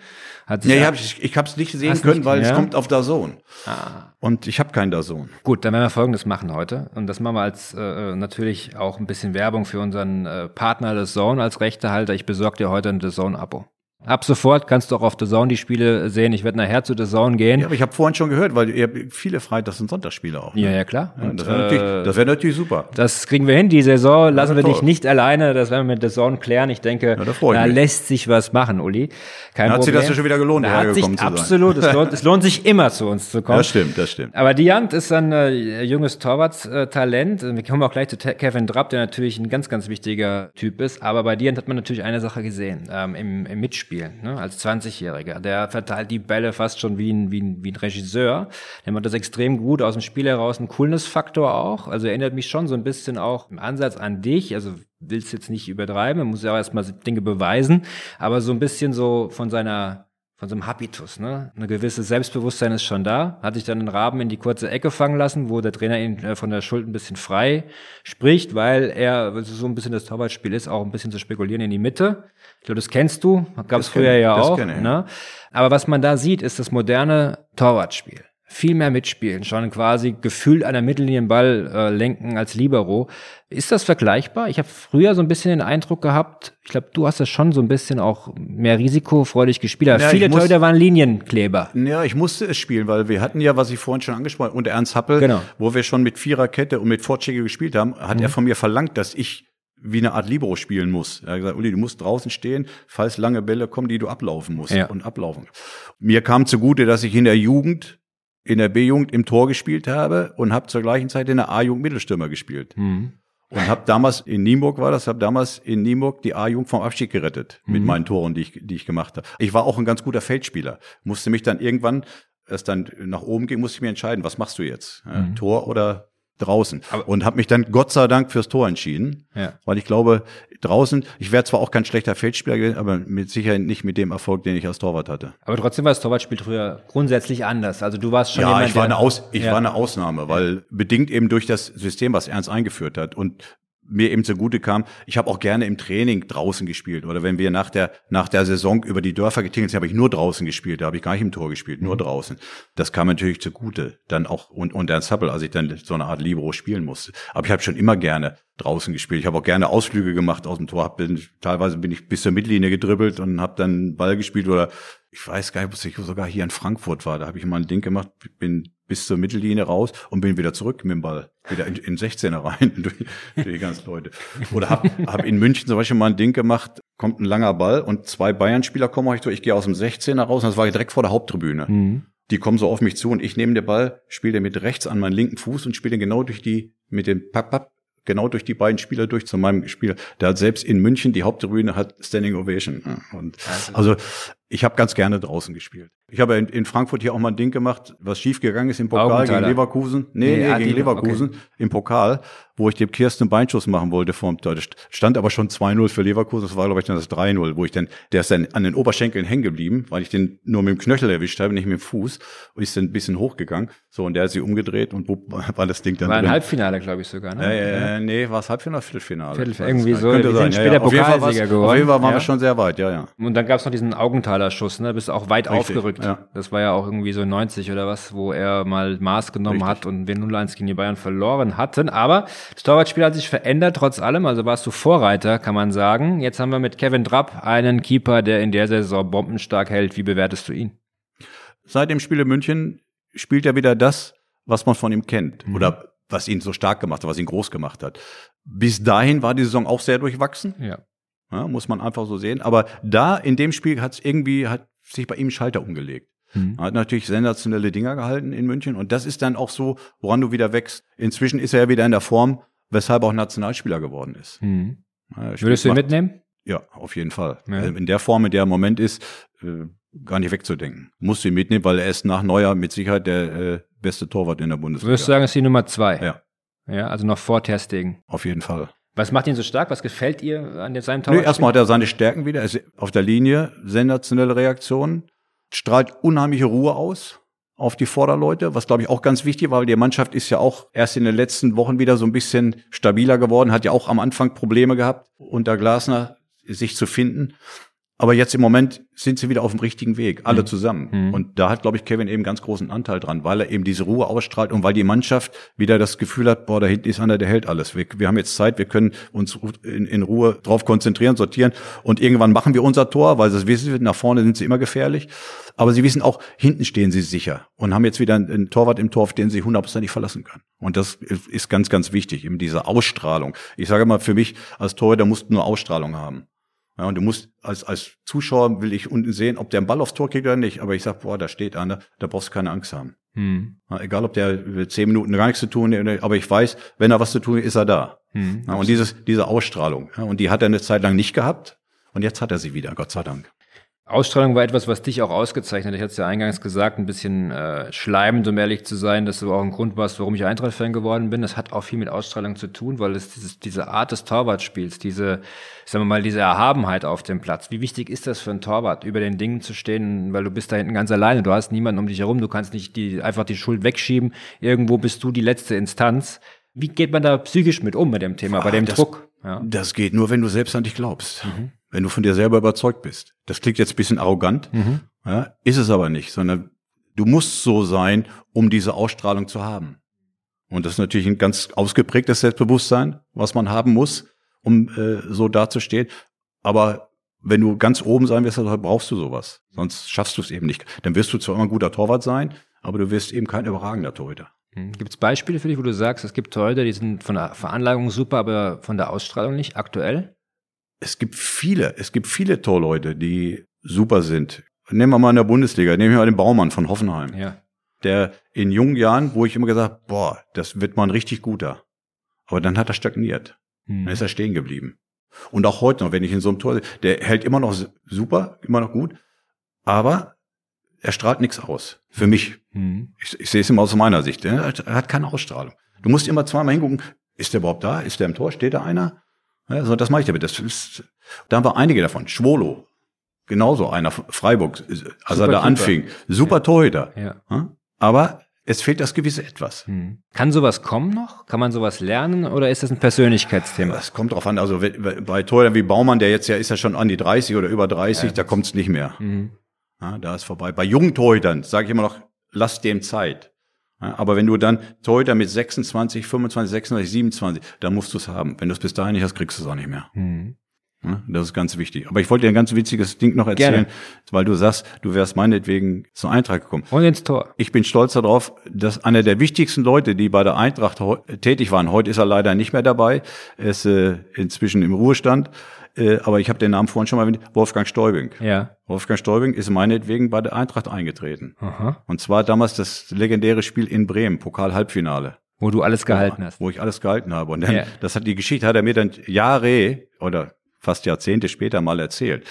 Hat ja, ich habe ich, ich hab's nicht sehen können, nicht, weil ja? es kommt auf Dazone. Ah. Und ich habe keinen Dazone. Gut, dann werden wir Folgendes machen heute. Und das machen wir als äh, äh, natürlich auch ein bisschen Werbung für unseren äh, Partner des Zone als Rechtehalter. Ich besorge dir heute ein The Zone-Abo. Ab sofort kannst du auch auf The Zone die Spiele sehen. Ich werde nachher zu The Zone gehen. Ja, aber ich habe vorhin schon gehört, weil ihr habt viele Freitags- und Sonntagsspiele auch. Ne? Ja, ja, klar. Ja, das wäre natürlich, äh, wär natürlich super. Das kriegen wir hin. Die Saison lassen wir dich nicht alleine. Das werden wir mit The Zone klären. Ich denke, ja, da, da lässt sich was machen, Uli. Kein da hat Problem. sich das ja schon wieder gelohnt, da hat sich absolut. Es lohnt, es lohnt sich immer zu uns zu kommen. Das stimmt, das stimmt. Aber Diant ist ein äh, junges Torwartstalent. Wir kommen auch gleich zu Kevin Drapp, der natürlich ein ganz, ganz wichtiger Typ ist. Aber bei Diant hat man natürlich eine Sache gesehen ähm, im, im Mitspielen. Ne? Als 20-Jähriger. Der verteilt die Bälle fast schon wie ein, wie ein, wie ein Regisseur. Der macht das extrem gut aus dem Spiel heraus. Ein Coolness-Faktor auch. Also erinnert mich schon so ein bisschen auch im Ansatz an dich. Also willst jetzt nicht übertreiben, muss ja auch erstmal Dinge beweisen. Aber so ein bisschen so von seiner von so einem Habitus, ne? Eine gewisse Selbstbewusstsein ist schon da. Hat sich dann den Raben in die kurze Ecke fangen lassen, wo der Trainer ihn äh, von der Schuld ein bisschen frei spricht, weil er, so ein bisschen das Torwartspiel ist, auch ein bisschen zu spekulieren in die Mitte. Ich glaube, das kennst du, gab es früher ja auch. Ne? Aber was man da sieht, ist das moderne Torwartspiel viel mehr mitspielen, schon quasi gefühlt einer Mittellinienball äh, lenken als Libero. Ist das vergleichbar? Ich habe früher so ein bisschen den Eindruck gehabt, ich glaube, du hast das schon so ein bisschen auch mehr risikofreudig gespielt. Ja, viele Torhüter waren Linienkleber. Ja, ich musste es spielen, weil wir hatten ja, was ich vorhin schon angesprochen habe, und Ernst Happel, genau. wo wir schon mit Viererkette und mit Vorchecke gespielt haben, hat mhm. er von mir verlangt, dass ich wie eine Art Libero spielen muss. Er hat gesagt, Uli, du musst draußen stehen, falls lange Bälle kommen, die du ablaufen musst ja. und ablaufen. Mir kam zugute, dass ich in der Jugend in der B-Jugend im Tor gespielt habe und habe zur gleichen Zeit in der A-Jugend Mittelstürmer gespielt. Mhm. Und habe damals in Nienburg war das, habe damals in Nienburg die A-Jugend vom Abstieg gerettet mit mhm. meinen Toren, die ich, die ich gemacht habe. Ich war auch ein ganz guter Feldspieler. Musste mich dann irgendwann, es dann nach oben ging, musste ich mir entscheiden, was machst du jetzt? Mhm. Tor oder draußen. Aber und habe mich dann Gott sei Dank fürs Tor entschieden, ja. weil ich glaube, draußen, ich wäre zwar auch kein schlechter Feldspieler gewesen, aber mit Sicherheit nicht mit dem Erfolg, den ich als Torwart hatte. Aber trotzdem war das Torwartspiel früher grundsätzlich anders. Also du warst schon ja, jemand, ich war eine Aus, ich ja. war eine Ausnahme, weil bedingt eben durch das System, was Ernst eingeführt hat und mir eben zugute kam. Ich habe auch gerne im Training draußen gespielt. Oder wenn wir nach der, nach der Saison über die Dörfer getingelt sind, habe ich nur draußen gespielt. Da habe ich gar nicht im Tor gespielt, nur mhm. draußen. Das kam natürlich zugute. Dann auch, und, und Ernst Happel, als ich dann so eine Art Libero spielen musste. Aber ich habe schon immer gerne draußen gespielt. Ich habe auch gerne Ausflüge gemacht aus dem Tor. Hab, bin, teilweise bin ich bis zur Mittellinie gedribbelt und habe dann Ball gespielt oder ich weiß gar nicht, was ich sogar hier in Frankfurt war. Da habe ich mal ein Ding gemacht, bin bis zur Mittellinie raus und bin wieder zurück mit dem Ball, wieder in, in 16er rein durch, durch die ganzen Leute. Oder hab, hab in München zum Beispiel mal ein Ding gemacht, kommt ein langer Ball und zwei Bayern-Spieler kommen euch durch, ich gehe aus dem 16er raus und das war direkt vor der Haupttribüne. Mhm. Die kommen so auf mich zu und ich nehme den Ball, spiele den mit rechts an meinen linken Fuß und spiele den genau durch die, mit dem Papp, Papp, genau durch die beiden Spieler durch zu meinem Spieler. Der hat selbst in München die Haupttribüne hat Standing Ovation. Und also Ich habe ganz gerne draußen gespielt. Ich habe in, in, Frankfurt hier auch mal ein Ding gemacht, was schief gegangen ist im Pokal gegen Leverkusen. Nee, nee, nee gegen Leverkusen okay. im Pokal, wo ich dem Kirsten Beinschuss machen wollte vom Tor. Stand aber schon 2-0 für Leverkusen. Das war, glaube ich, dann das 3-0, wo ich dann, der ist dann an den Oberschenkeln hängen geblieben, weil ich den nur mit dem Knöchel erwischt habe, nicht mit dem Fuß. Und ist dann ein bisschen hochgegangen. So, und der hat sich umgedreht und wupp, war das Ding dann War ein drin. Halbfinale, glaube ich sogar, ne? Äh, äh, nee, war es Halbfinale, Viertelfinale? Viertelfinale, irgendwie so. Könnte sein. Später ja, ja. Pokalsieger geworden. Auf jeden Fall waren ja. wir schon sehr weit, ja, ja. Und dann gab es noch diesen Augenthaler Schuss, ne? Bist auch weit Richtig, aufgerückt. Ja. Das war ja auch irgendwie so 90 oder was, wo er mal Maß genommen Richtig. hat und wir 0-1 gegen die Bayern verloren hatten. Aber das Torwartspiel hat sich verändert trotz allem. Also warst du Vorreiter, kann man sagen. Jetzt haben wir mit Kevin Trapp einen Keeper, der in der Saison bombenstark hält. Wie bewertest du ihn? Seit dem Spiel in München spielt er wieder das, was man von ihm kennt. Mhm. Oder was ihn so stark gemacht hat, was ihn groß gemacht hat. Bis dahin war die Saison auch sehr durchwachsen. Ja. Ja muss man einfach so sehen. Aber da in dem Spiel hat es irgendwie, hat sich bei ihm Schalter umgelegt. Mhm. Hat natürlich sensationelle Dinger gehalten in München und das ist dann auch so, woran du wieder wächst. Inzwischen ist er ja wieder in der Form, weshalb auch Nationalspieler geworden ist. Mhm. Ja, Würdest du ihn mitnehmen? Ja, auf jeden Fall. Ja. Also in der Form, in der er im Moment ist, äh, gar nicht wegzudenken. Musst du ihn mitnehmen, weil er ist nach Neuer mit Sicherheit der äh, beste Torwart in der Bundesliga. Würdest du sagen, ist die Nummer zwei? Ja. Ja, also noch vor Terstegen. Auf jeden Fall. Was macht ihn so stark? Was gefällt ihr an seinem Torwart? Nee, erstmal hat er seine Stärken wieder. Er ist auf der Linie, sensationelle Reaktionen strahlt unheimliche Ruhe aus auf die Vorderleute, was glaube ich auch ganz wichtig war, weil die Mannschaft ist ja auch erst in den letzten Wochen wieder so ein bisschen stabiler geworden, hat ja auch am Anfang Probleme gehabt, unter Glasner sich zu finden. Aber jetzt im Moment sind sie wieder auf dem richtigen Weg, alle mhm. zusammen. Mhm. Und da hat, glaube ich, Kevin eben ganz großen Anteil dran, weil er eben diese Ruhe ausstrahlt und weil die Mannschaft wieder das Gefühl hat, boah, da hinten ist einer, der hält alles. Wir, wir haben jetzt Zeit, wir können uns in, in, Ruhe drauf konzentrieren, sortieren und irgendwann machen wir unser Tor, weil sie wissen, nach vorne sind sie immer gefährlich. Aber sie wissen auch, hinten stehen sie sicher und haben jetzt wieder einen Torwart im Tor, auf den sie hundertprozentig verlassen können. Und das ist ganz, ganz wichtig, eben diese Ausstrahlung. Ich sage mal, für mich als Torhüter musst du nur Ausstrahlung haben. Ja, und du musst als, als Zuschauer will ich unten sehen, ob der einen Ball aufs Tor kriegt oder nicht. Aber ich sag, boah, da steht einer, da brauchst du keine Angst haben. Hm. Ja, egal, ob der zehn Minuten gar nichts zu tun hat, aber ich weiß, wenn er was zu tun hat, ist er da. Hm, ja, und dieses, diese Ausstrahlung. Ja, und die hat er eine Zeit lang nicht gehabt. Und jetzt hat er sie wieder, Gott sei Dank. Ausstrahlung war etwas, was dich auch ausgezeichnet. Ich hatte es ja eingangs gesagt, ein bisschen äh, schleimend, um ehrlich zu sein, dass du auch ein Grund warst, warum ich Eintracht-Fan geworden bin. Das hat auch viel mit Ausstrahlung zu tun, weil es dieses, diese Art des Torwartspiels, diese, sagen wir mal, diese Erhabenheit auf dem Platz. Wie wichtig ist das für einen Torwart, über den Dingen zu stehen, weil du bist da hinten ganz alleine, du hast niemanden um dich herum, du kannst nicht die, einfach die Schuld wegschieben. Irgendwo bist du die letzte Instanz. Wie geht man da psychisch mit um mit dem Thema, ah, bei dem das, Druck? Ja. Das geht nur, wenn du selbst an dich glaubst. Mhm wenn du von dir selber überzeugt bist. Das klingt jetzt ein bisschen arrogant, mhm. ja, ist es aber nicht, sondern du musst so sein, um diese Ausstrahlung zu haben. Und das ist natürlich ein ganz ausgeprägtes Selbstbewusstsein, was man haben muss, um äh, so dazustehen. Aber wenn du ganz oben sein willst, dann brauchst du sowas. Sonst schaffst du es eben nicht. Dann wirst du zwar immer ein guter Torwart sein, aber du wirst eben kein überragender Torhüter. Mhm. Gibt es Beispiele für dich, wo du sagst, es gibt Torhüter, die sind von der Veranlagung super, aber von der Ausstrahlung nicht aktuell? Es gibt viele, es gibt viele Torleute, die super sind. Nehmen wir mal in der Bundesliga, nehmen wir mal den Baumann von Hoffenheim. Ja. Der in jungen Jahren, wo ich immer gesagt, boah, das wird mal ein richtig guter. Aber dann hat er stagniert. Hm. Dann ist er stehen geblieben. Und auch heute noch, wenn ich in so einem Tor, der hält immer noch super, immer noch gut, aber er strahlt nichts aus. Für mich. Hm. Ich, ich sehe es immer aus meiner Sicht. Er hat keine Ausstrahlung. Du musst immer zweimal hingucken, ist der überhaupt da? Ist der im Tor? Steht da einer? So, das mache ich damit. Das ist, da haben wir einige davon. Schwolo, genauso einer, Freiburg, als Super er da anfing. Super ja. Torhüter. Ja. Aber es fehlt das gewisse Etwas. Hm. Kann sowas kommen noch? Kann man sowas lernen oder ist das ein Persönlichkeitsthema? Es kommt drauf an. Also bei Torhütern wie Baumann, der jetzt ja ist ja schon an die 30 oder über 30, ja. da kommt es nicht mehr. Mhm. Ja, da ist vorbei. Bei jungen Torhütern sage ich immer noch, lass dem Zeit. Aber wenn du dann Torhüter mit 26, 25, 26, 27, dann musst du es haben. Wenn du es bis dahin nicht hast, kriegst du es auch nicht mehr. Mhm. Das ist ganz wichtig. Aber ich wollte dir ein ganz witziges Ding noch erzählen, Gerne. weil du sagst, du wärst meinetwegen zur Eintracht gekommen. Und ins Tor. Ich bin stolz darauf, dass einer der wichtigsten Leute, die bei der Eintracht tätig waren, heute ist er leider nicht mehr dabei, er ist äh, inzwischen im Ruhestand, äh, aber ich habe den Namen vorhin schon mal erwähnt, Wolfgang Stäubing. Ja. Wolfgang Stäubing ist meinetwegen bei der Eintracht eingetreten. Aha. Und zwar damals das legendäre Spiel in Bremen, Pokal-Halbfinale. Wo du alles gehalten hast. Wo ich alles gehalten habe. Und dann, ja. das hat die Geschichte, hat er mir dann Jahre oder fast Jahrzehnte später mal erzählt.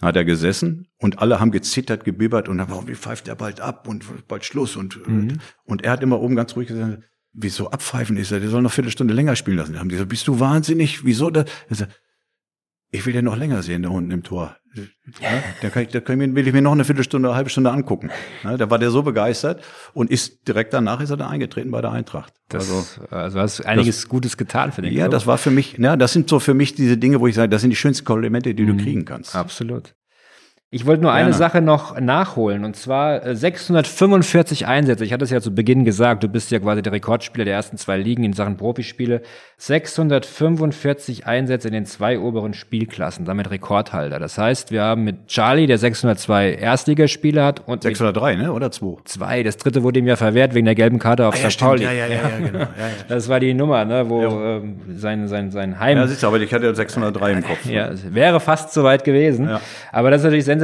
hat er gesessen und alle haben gezittert, gebibbert und dann war, wie pfeift er bald ab und bald Schluss und, mhm. und er hat immer oben ganz ruhig gesagt, wieso abpfeifen ist er, der soll noch Viertelstunde länger spielen lassen. Da haben die gesagt, bist du wahnsinnig, wieso da? Ich will den noch länger sehen da unten im Tor. Ja, da, kann ich, da kann ich, will ich mir noch eine Viertelstunde, eine halbe Stunde angucken. Ja, da war der so begeistert und ist direkt danach ist er da eingetreten bei der Eintracht. Das, also, also hast einiges das, Gutes getan für den Ja, Club. das war für mich, ja, das sind so für mich diese Dinge, wo ich sage, das sind die schönsten Komplimente, die mhm. du kriegen kannst. Absolut. Ich wollte nur Gerne. eine Sache noch nachholen und zwar 645 äh, Einsätze. Ich hatte es ja zu Beginn gesagt, du bist ja quasi der Rekordspieler der ersten zwei Ligen in Sachen Profispiele. 645 Einsätze in den zwei oberen Spielklassen, damit Rekordhalter. Das heißt, wir haben mit Charlie, der 602 Erstligaspiele hat und 603, ne? Oder zwei? Zwei. Das dritte wurde ihm ja verwehrt wegen der gelben Karte auf ah, ja, St. Pauli. Ja, ja, ja, ja, genau. Ja, ja. Das war die Nummer, ne? Wo ähm, sein sein sein Heim. Ja, siehst du, aber ich hatte ja 603 im Kopf. Ja, wäre fast so weit gewesen. Ja. Aber das ist natürlich sensationell.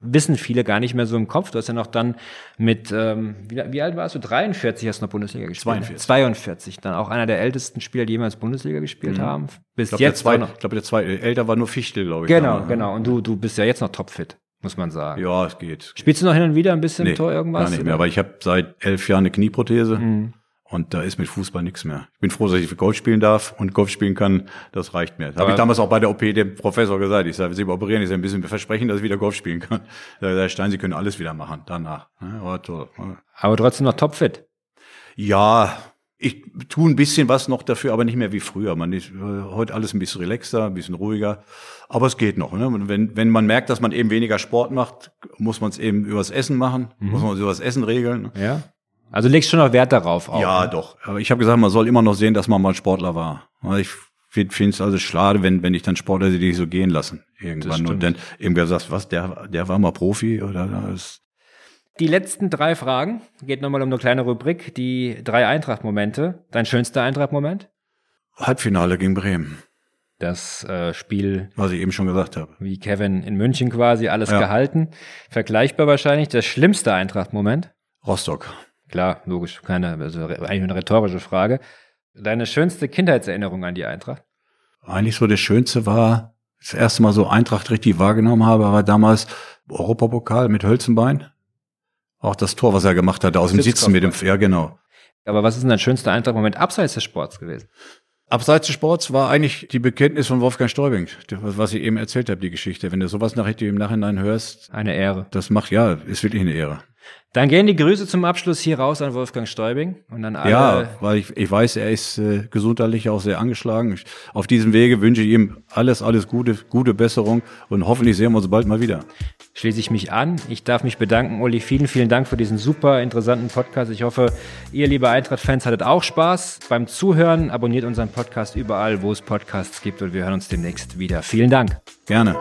Wissen viele gar nicht mehr so im Kopf. Du hast ja noch dann mit, ähm, wie, wie alt warst du? 43 hast du noch Bundesliga gespielt. 42. 42. Dann auch einer der ältesten Spieler, die jemals Bundesliga gespielt mhm. haben. Bis ich glaub, jetzt. Der zwei, ich glaube, der zwei, älter war nur Fichtel, glaube ich. Genau, da, genau. Und du, du bist ja jetzt noch topfit muss man sagen. Ja, es geht. Spielst du noch hin und wieder ein bisschen nee, Tor irgendwas? Gar nicht mehr, aber ich habe seit elf Jahren eine Knieprothese. Mhm. Und da ist mit Fußball nichts mehr. Ich bin froh, dass ich Golf spielen darf und Golf spielen kann. Das reicht mir. Das habe ich damals auch bei der OP dem Professor gesagt. Ich sage, Sie operieren, ich sage, ein bisschen versprechen, dass ich wieder Golf spielen kann. Der Herr Stein, Sie können alles wieder machen danach. Aber, toll. aber trotzdem noch topfit. Ja, ich tue ein bisschen was noch dafür, aber nicht mehr wie früher. Man ist äh, heute alles ein bisschen relaxter, ein bisschen ruhiger. Aber es geht noch. Ne? Wenn, wenn man merkt, dass man eben weniger Sport macht, muss man es eben übers Essen machen, mhm. muss man es übers Essen regeln. Ja. Also legst schon noch Wert darauf auch. Ja, ne? doch. Aber ich habe gesagt, man soll immer noch sehen, dass man mal Sportler war. Ich finde es also schade, wenn, wenn ich dann Sportler die so gehen lassen irgendwann. Und dann eben gesagt, was, der, der war mal Profi oder das. Die letzten drei Fragen, geht nochmal um eine kleine Rubrik, die drei Eintracht-Momente. Dein schönster Eintracht-Moment? Halbfinale gegen Bremen. Das äh, Spiel. Was ich eben schon gesagt habe. Wie Kevin in München quasi, alles ja. gehalten. Vergleichbar wahrscheinlich. Der schlimmste Eintracht-Moment? Rostock. Klar, logisch, keine, also eigentlich eine rhetorische Frage. Deine schönste Kindheitserinnerung an die Eintracht? Eigentlich so das Schönste war, das erste Mal so Eintracht richtig wahrgenommen habe, war damals Europapokal mit Hölzenbein. Auch das Tor, was er gemacht hat, aus dem Sitzen mit dem, ja genau. Aber was ist denn dein schönster Eintracht-Moment abseits des Sports gewesen? Abseits des Sports war eigentlich die Bekenntnis von Wolfgang Stäubing, was ich eben erzählt habe, die Geschichte. Wenn du sowas nach im Nachhinein hörst. Eine Ehre. Das macht, ja, ist wirklich eine Ehre. Dann gehen die Grüße zum Abschluss hier raus an Wolfgang Stäubing und dann alle. Ja, weil ich, ich weiß, er ist äh, gesundheitlich auch sehr angeschlagen. Ich, auf diesem Wege wünsche ich ihm alles, alles Gute, gute Besserung und hoffentlich sehen wir uns bald mal wieder. Schließe ich mich an. Ich darf mich bedanken, Uli. Vielen, vielen Dank für diesen super interessanten Podcast. Ich hoffe, ihr, liebe Eintracht-Fans, hattet auch Spaß beim Zuhören. Abonniert unseren Podcast überall, wo es Podcasts gibt und wir hören uns demnächst wieder. Vielen Dank. Gerne.